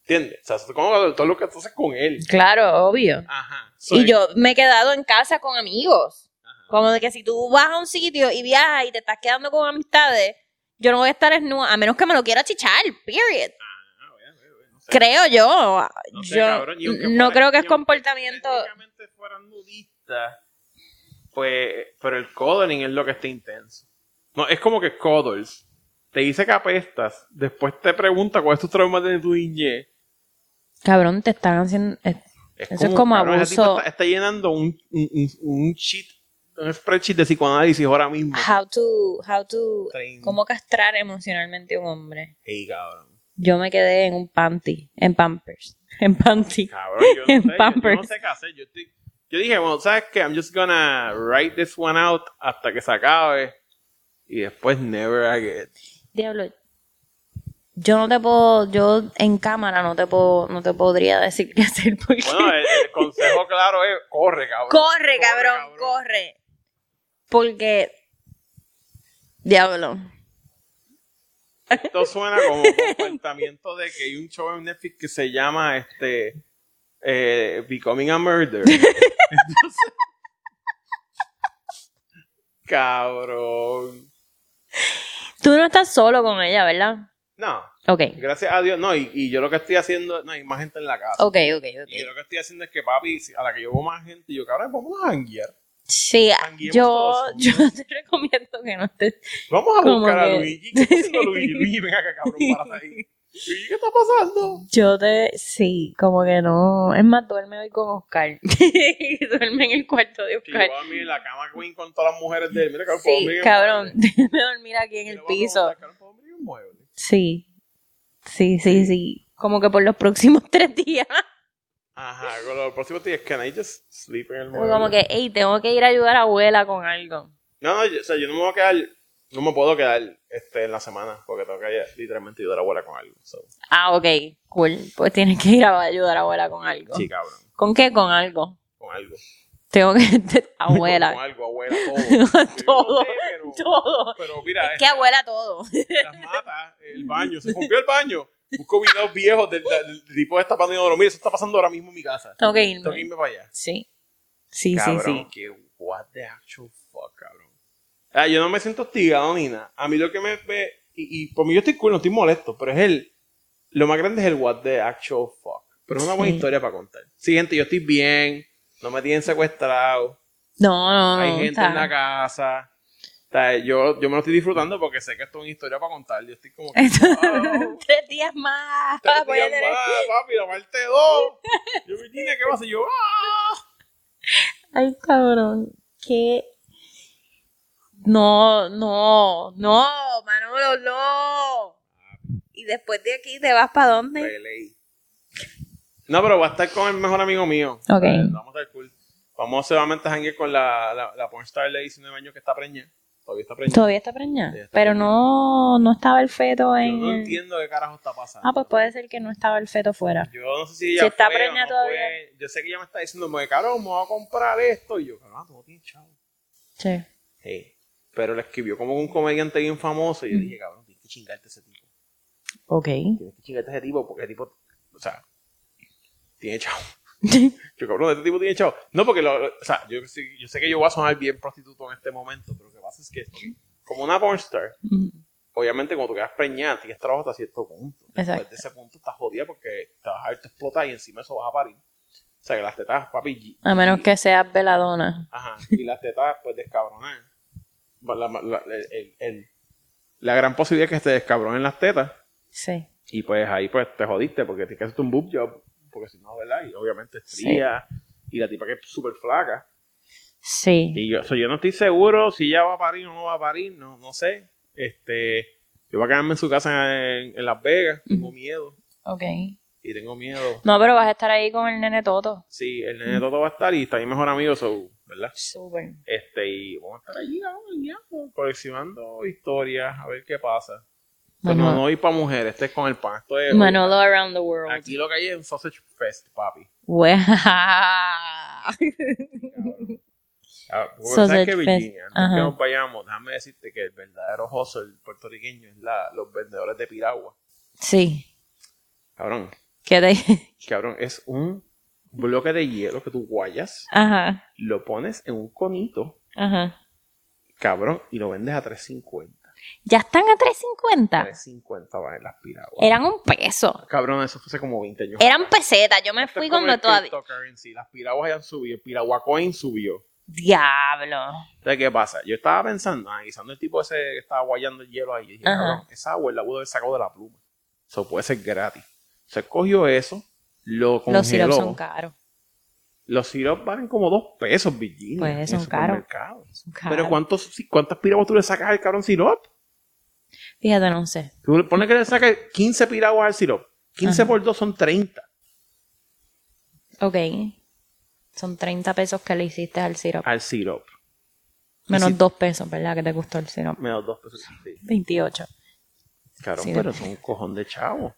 ¿Entiendes? O sea, es como todo lo que tú haces con él. Claro, obvio. Ajá. Y yo me he quedado en casa con amigos. Como de que si tú vas a un sitio y viajas y te estás quedando con amistades, yo no voy a estar desnuda, a menos que me lo quiera chichar, period. Ah, bueno, no sé. Creo yo. No sé, yo cabrón, no creo que es comportamiento. técnicamente fueran nudistas, pues, pero el cuddling es lo que está intenso. No, es como que cuddles. Te dice que apestas, después te pregunta cuál es tu trauma de tu niñez. Cabrón, te están haciendo. eh, Es Eso es como cabrón, abuso. Está, está llenando un, un, un, un sheet, un spreadsheet de psicoanálisis ahora mismo. How to. How to. Cómo castrar emocionalmente a un hombre. Ey, cabrón. Yo me quedé en un panty. En Pampers. [LAUGHS] En panty. Cabrón, yo no, [LAUGHS] En sé, yo- yo, Pampers. no sé qué hacer. Yo, estoy- yo dije, bueno, ¿sabes qué? I'm just gonna write this one out hasta que se acabe. Y después never again. Diablo. Yo no te puedo, yo en cámara no te puedo, no te podría decir qué hacer porque Bueno, el, el consejo claro es corre, cabrón. [LAUGHS] corre, cabrón, corre. Porque diablo. Esto suena como [LAUGHS] comportamiento de que hay un show en Netflix que se llama este eh, Becoming a Murder. Entonces, [LAUGHS] cabrón. Tú no estás solo con ella, ¿verdad? No, Ok. gracias a Dios, no, y, y yo lo que estoy haciendo, no, hay más gente en la casa. Ok, ok, Y yo ok. lo que estoy haciendo es que papi, a la que yo veo más gente, yo, cabrón, vamos a janguear. Sí, yo, [LAUGHS] yo te recomiendo que no estés. Vamos a buscar a Luigi. ¿Qué está haciendo Luigi? Luigi, ven acá, cabrón, [LAUGHS] para ahí. Luigi, ¿qué está pasando? Yo te, sí, como que no. Es más, duerme hoy con Oscar. [LAUGHS] duerme en el cuarto de yo Oscar. voy a dormir en la cama queen con todas las mujeres de él. Mira, cabrón, puedo Sí, cabrón, déjame dormir aquí en el voy piso. Sí. Sí, sí, sí. Como que por los próximos tres días. Ajá, con los próximos días, can I just sleep en el mueble? Como que, hey, tengo que ir a ayudar a abuela con algo. No, no, yo, o sea, yo no me voy a quedar, no me puedo quedar este, en la semana, porque tengo que literalmente ayudar a abuela con algo. So, Ah, ok, cool. Pues tienes que ir a ayudar a abuela con algo. sí, cabrón, ¿Con qué? Con algo. con algo. Tengo que... [LAUGHS] Con abuela. algo, abuela, [LAUGHS] todo. Todo, no sé, pero, todo. pero mira, Es que abuela todo. las mata, el baño, se rompió el baño. [LAUGHS] Busco videos viejos del, del- del tipo destapando y mira, eso está pasando ahora mismo en mi casa. Tengo que Tengo que irme. irme para allá. Sí. Sí, cabrón, sí, sí. que what the actual fuck, cabrón. Ah, yo no me siento hostigado ni nada. A mí lo que me ve, y, y por mí yo estoy cool, no estoy molesto, pero es el, lo más grande es el what the actual fuck. Pero es una buena Sí. historia para contar. Sí, gente, yo estoy bien, no me tienen secuestrado, No, no, no. hay gente está- en la casa. O sea, yo, yo me lo estoy disfrutando porque sé que esto es una historia para contar. Yo estoy como que, [LAUGHS] Tres días más. tres voy a días tener- más, papi, la parte dos. Yo, Virginia, ¿qué va a hacer? Yo, ¡ah! Ay, cabrón. ¿Qué? No, no, no, Manolo, no. Y después de aquí te vas para dónde? De ley. No, pero va a estar con el mejor amigo mío. Ok. Vamos a estar cool. Vamos solamente a janguear con la, la, la pornstar de 19 años que está preñada. Todavía está preñada. Todavía está preñada. Está Pero preñada. no, no estaba el feto Yo en. no entiendo qué carajo está pasando. Ah, pues puede ser que no estaba el feto fuera. Yo no sé si ella Si está preñada no todavía. fue. Yo sé que ella me está diciendo, me cabrón, me voy a comprar esto. Y yo, cabrón, tú no tienes chavo. Sí. Hey. Pero le escribió como un comediante bien famoso. Y yo dije, cabrón, tienes que chingarte a ese tipo. Ok. Tienes que chingarte a ese tipo porque el tipo, o sea, tiene chavo. [LAUGHS] Yo, cabrón, este tipo tiene chavo. No, porque, lo, o sea, yo, sé- yo sé que yo voy a sonar bien prostituto en este momento, pero pasa es que, como una pornstar, Mm, obviamente cuando tú quedas preñada, tienes trabajo hasta cierto punto. Después Exacto. de ese punto estás jodida porque te vas a ver, te explotar y encima eso vas a parir. O sea, que las tetas, papi, A menos que seas veladona. Ajá, y las tetas, pues, descabronar. La, la, la- el- el- la gran posibilidad es que te descabronen las tetas Sí. y pues ahí pues te jodiste porque tienes que hacerte un boob job. Porque si no, ¿verdad? Y obviamente estría. Y la tipa que es súper flaca. Sí. Y yo, so, yo no estoy seguro si ella va a parir o no va a parir. No, no sé. Este. Yo voy a quedarme en su casa en, en Las Vegas. Tengo miedo. Ok. Y tengo miedo. No, pero vas a estar ahí con el nene Toto. Sí, el nene Toto va a estar y está mi mejor amigo, so, ¿verdad? Súper. Este, y vamos a estar allí, ¿no? Guiando, coleccionando historias, a ver qué pasa. Pero no, Manolo, no ir para mujeres, este es con el pan. Esto es, Manolo around the world. Aquí lo que hay es un sausage fest, papi. Wea. [LAUGHS] Ah, Sausage ¿Sabes fest. Virginia? Antes que nos vayamos, déjame decirte que el verdadero hustle puertorriqueño es la, los vendedores de piragua. Sí. Cabrón, ¿Qué te... [LAUGHS] cabrón, es un bloque de hielo que tú guayas, Ajá. lo pones en un conito, Ajá. cabrón, y lo vendes a 3.50. Ya están a 3.50. 3.50 van las piraguas. Eran un peso. Cabrón, eso fue hace como 20 años. Eran pesetas. Yo me Esto fui cuando todavía. Las piraguas hayan subido, el piragua coin subió. Diablo. Entonces, ¿qué pasa? Yo estaba pensando, analizando el tipo ese que estaba guayando el hielo ahí. Y dije, cabrón, esa agua la pudo haber sacado de la pluma. Eso puede ser gratis. Se cogió eso, lo congeló. Los sirops son caros. Los sirops valen como dos pesos, Virginia. Pues, son caros. caros. Pero ¿cuántos, ¿cuántas piraguas tú le sacas al cabrón sirop? Fíjate, no sé. Tú le pones que le sacas 15 piraguas al sirop. 15 Ajá. por 2 son 30. Ok. Son 30 pesos que le hiciste al sirop. Al sirop. Menos si- 2 pesos, ¿verdad? Que te costó el sirop. Menos 2 pesos. Sí. 28. Cabrón, Sí. pero son un cojón de chavo.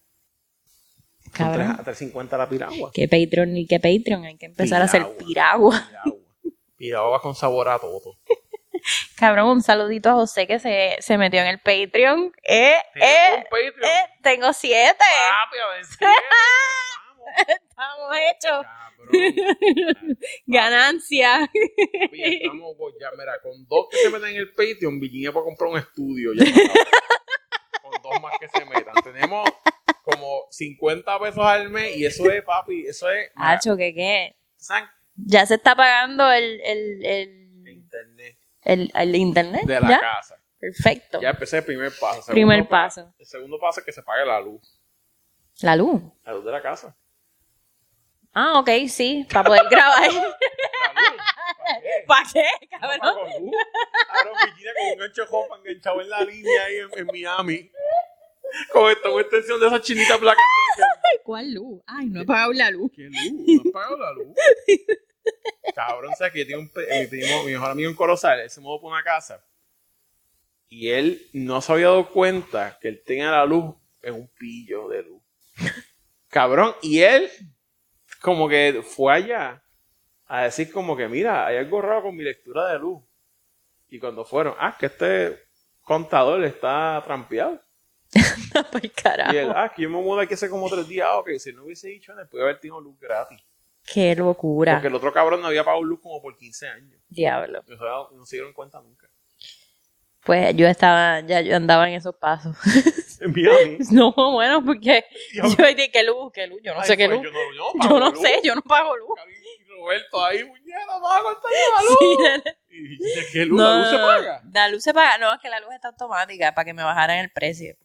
Cabrón. 3, a 3.50 la piragua. ¿Qué Patreon ni qué Patreon? Hay que empezar a hacer piragua. Piragua. Piragua con sabor a todo. [LAUGHS] Cabrón, un saludito a José que se, se metió en el Patreon. Eh, ¿Tienes eh, un Patreon? eh, tengo siete. Papi, a ver es. [LAUGHS] Estamos hechos. Cabrón. [LAUGHS] Ganancia. Papi, estamos, pues, ya, mira, con dos que se metan en el Patreon, Virginia puede comprar un estudio. Ya [LAUGHS] con dos más que se metan. Tenemos como 50 pesos al mes y eso es, papi, eso es. mira, Hacho, ¿qué qué? ¿saben? Ya se está pagando el, el, el, Internet el, el internet. de la ¿Ya? casa. Perfecto. Ya empecé el primer paso. Segundo Primer pa- paso. El segundo paso es que se pague la luz. La luz. La luz de la casa. Ah, ok, sí, para poder [LAUGHS] grabar. ¿Para qué? ¿Para No cabrón? pago luz. Cabrón, Virginia con un gancho jopa enganchado en la línea ahí en, en Miami. Con esta una extensión de esa chinita placa. ¿Cuál luz? Ay, no he pagado la luz. ¿Qué luz? ¿No has pagado la luz? [LAUGHS] Cabrón, ¿sabes que yo tengo un primo, mi mejor amigo en Corozal, él se mudó por una casa y él no se había dado cuenta que él tenía la luz en un pillo de luz. Cabrón, y él como que fue allá a decir como que, mira, hay algo raro con mi lectura de luz. Y cuando fueron, ah, que este contador está trampeado. [LAUGHS] Pues carajo. Y él, ah, que yo me mudé aquí hace como tres días, ah, ok, si no hubiese dicho, puede haber tenido luz gratis. Qué locura. Porque el otro cabrón no había pagado luz como por 15 años. Diablo. Y eso no se dieron cuenta nunca. Pues yo estaba, ya yo andaba en esos pasos. [LAUGHS] [LAUGHS] En Miami. [LAUGHS] no, bueno, porque [LAUGHS] yo dije, ¿qué luz? ¿Qué luz? Yo no Ay, sé qué pues, luz. Yo no, yo no, Yo no luz. sé, yo no pago luz. Roberto ahí, muñeca, vamos a cortar la luz. Sí. Y dice, ¿qué luz? no, ¿La luz se paga? La luz se paga. No, es que la luz está automática para que me bajaran el precio.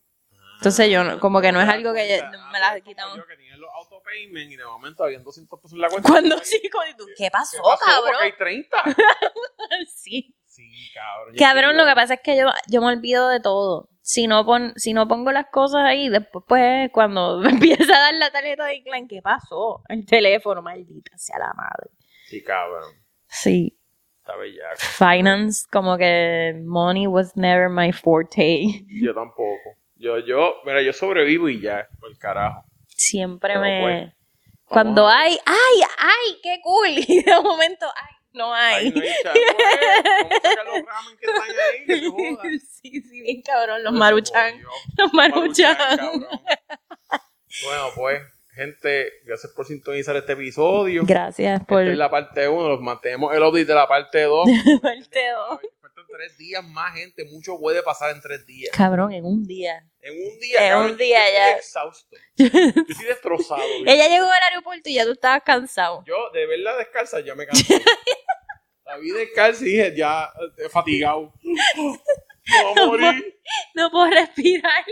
Entonces yo como que no es algo que Ah, me la quitamos. Yo que tenía los autopayment y de momento habían 200 pesos en la cuenta. Cuando Ay, sí, ¿qué pasó, ¿Qué pasó? cabrón? Porque hay 30. sí. Sí, cabrón. Cabrón, lo que pasa es que yo, yo me olvido de todo. Si no, pon, si no pongo las cosas ahí, después, pues, cuando [LAUGHS] me empieza a dar la tarjeta de Incline, ¿qué pasó? El teléfono, maldita sea la madre. Sí, cabrón. Sí. Está bellaco. Finance, como que money was never my forte. Yo tampoco. Yo, yo, mira, yo sobrevivo y ya, por el carajo. Siempre Pero, me... pues, Cuando hay, ¡ay, ay, qué cool! Y [LAUGHS] de momento, ¡ay, no Ay, hay! no hay chavo, eh. Vamos a sacar los ramen que están ahí, que se jodan. [LAUGHS] sí, sí, bien cabrón, los maruchan. Los maruchan. cabrón. Bueno, pues, gente, gracias por sintonizar este episodio. Gracias por Esta es la parte 1, los mantenemos el update de la parte 2. [LAUGHS] parte dos. Faltan tres días más, gente. Mucho puede pasar en tres días. Cabrón, en un día. En un día, En cabrón, un día yo estoy ya. exhausto. [LAUGHS] Yo estoy destrozado. ¿viste? Ella llegó al aeropuerto y ya tú estabas cansado. Yo, de verla descalza, ya me cansé. La vi descalza y dije, ya, eh, fatigado. [LAUGHS] No a morir. No puedo respirar.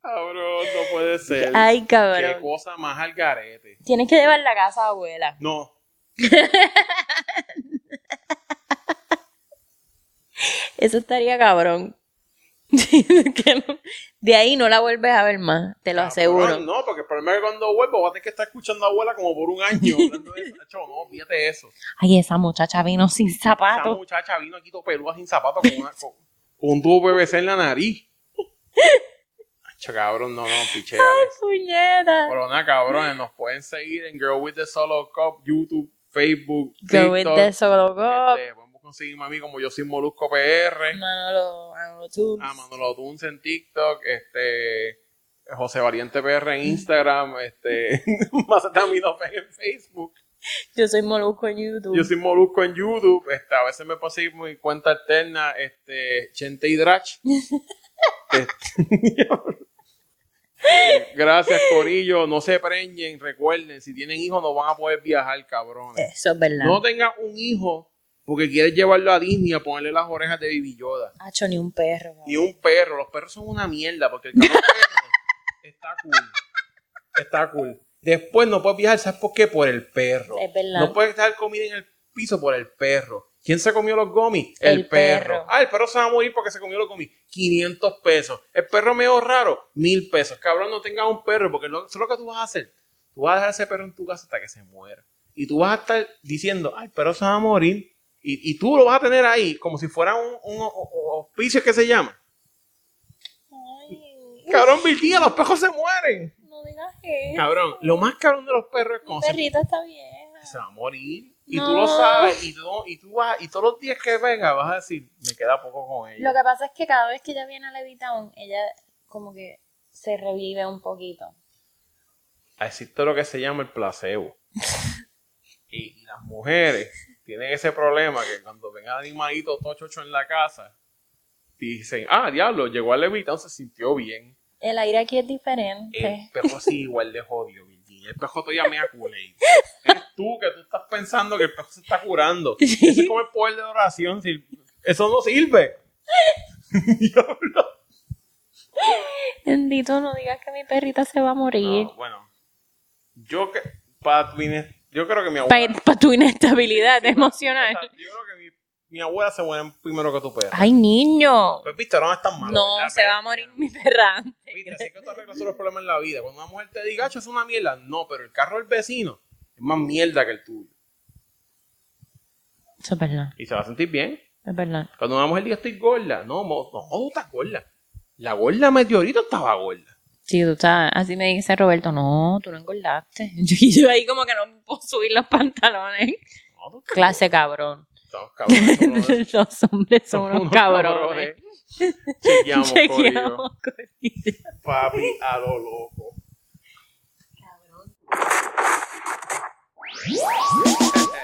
Cabrón, no puede ser. Ay, Qué cabrón. cosa más al garete. Tienes que llevar la casa a abuela. No. [LAUGHS] Eso estaría cabrón. [LAUGHS] De ahí no la vuelves a ver más, te lo Cabrón, aseguro. No, porque el problema es que cuando vuelvo voy a tener que estar escuchando a abuela como por un año. [LAUGHS] hablando de eso. No, fíjate eso. Ay, esa muchacha vino sin Esa zapatos. muchacha vino aquí todo pelúa sin zapatos con, una- con- con un tubo PVC en la nariz. [LAUGHS] Cho, cabrón, no, no, piché. Puñeta. Pero nada, cabrones, nos pueden seguir en Girl with the Solo Cup, YouTube, Facebook, Go with the solo cup. Este, conseguirme a mí como yo soy Molusco PR. Manolo, Manolo Tunes. a Manolo Tunes en TikTok, este José Valiente PR en Instagram, [LAUGHS] este [LAUGHS] Macetaminofe en Facebook. Yo soy Molusco en YouTube. Yo soy Molusco en YouTube, este, a veces me puedo seguir mi cuenta alterna, este Chente y Drach. [LAUGHS] Este, Gracias, Corillo. No se preñen. Recuerden, si tienen hijos, no van a poder viajar, cabrones. Eso es verdad. No tengas un hijo porque quieres llevarlo a Disney a ponerle las orejas de Baby Yoda. Hacho, ni un perro. Ni un perro. Los perros son una mierda porque el perro [LAUGHS] está cool. Está cool. Después no puedes viajar, ¿sabes por qué? Por el perro. Es verdad. No puedes dejar comida en el piso por el perro. ¿Quién se comió los gomis? El El, perro. perro. Ah, el perro se va a morir porque se comió los gomis. 500 pesos. El perro medio raro, 1000 pesos. Cabrón, no tengas un perro porque eso es lo que tú vas a hacer. Tú vas a dejar ese perro en tu casa hasta que se muera. Y tú vas a estar diciendo, ay, el perro se va a morir. Y, y tú lo vas a tener ahí como si fuera un, un o- o- hospicio que se llama. Ay, Cabrón, Virginia, los perros se mueren. no digas eso. Cabrón, lo más cabrón de los perros es Mi cuando se, perrita está vieja. se va a morir. Y No. tú lo sabes. Y tú, y tú vas, y todos los días que venga vas a decir, me queda poco con ella. Lo que pasa es que cada vez que ella viene a Levitown, ella como que se revive un poquito. Existe lo que se llama el placebo. [LAUGHS] y, y las mujeres tienen ese problema que cuando ven al animalito todo chocho en la casa, dicen, ah, diablo, llegó a Levitown, se sintió bien. El aire aquí es diferente. El perro así igual de jodido, Virginia. El perro todavía me aculé. [LAUGHS] Eres tú que tú estás pensando que el perro se está curando. [LAUGHS] Ese es como el poder de oración. Eso no sirve. [LAUGHS] Diablo. Bendito, no digas que mi perrita se va a morir. No, bueno, yo que para tu yo creo que mi abuela. Para tu inestabilidad emocional. O sea, yo creo que mi, mi abuela se muere primero que tu perro. Ay, niño. Pues viste, no es tan malo. No, ¿verdad? se va a morir mi perra. Viste, así que tú arreglas todos los problemas en la vida. Cuando una mujer te diga, "Acho, es una mierda, no, pero el carro del vecino es más mierda que el tuyo. Eso es verdad, Y se va a sentir bien. es verdad. Cuando una mujer diga estoy gorda, no, mo- no, tú estás gorda. La gorda meteorito estaba gorda. Sí, tú estás, así me dice Roberto, no, tú no engordaste. [LAUGHS] Y yo ahí como que no puedo subir los pantalones. No, Clase cabrón. [LAUGHS] Cabrones, Los hombres son somos unos unos cabrones. Chequeamos. [LAUGHS] Chequeamos. Papi a lo loco. ¿A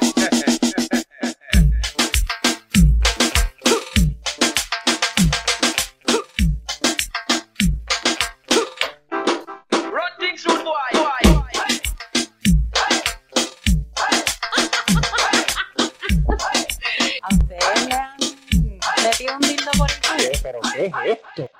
culo? ¿Pero qué es esto?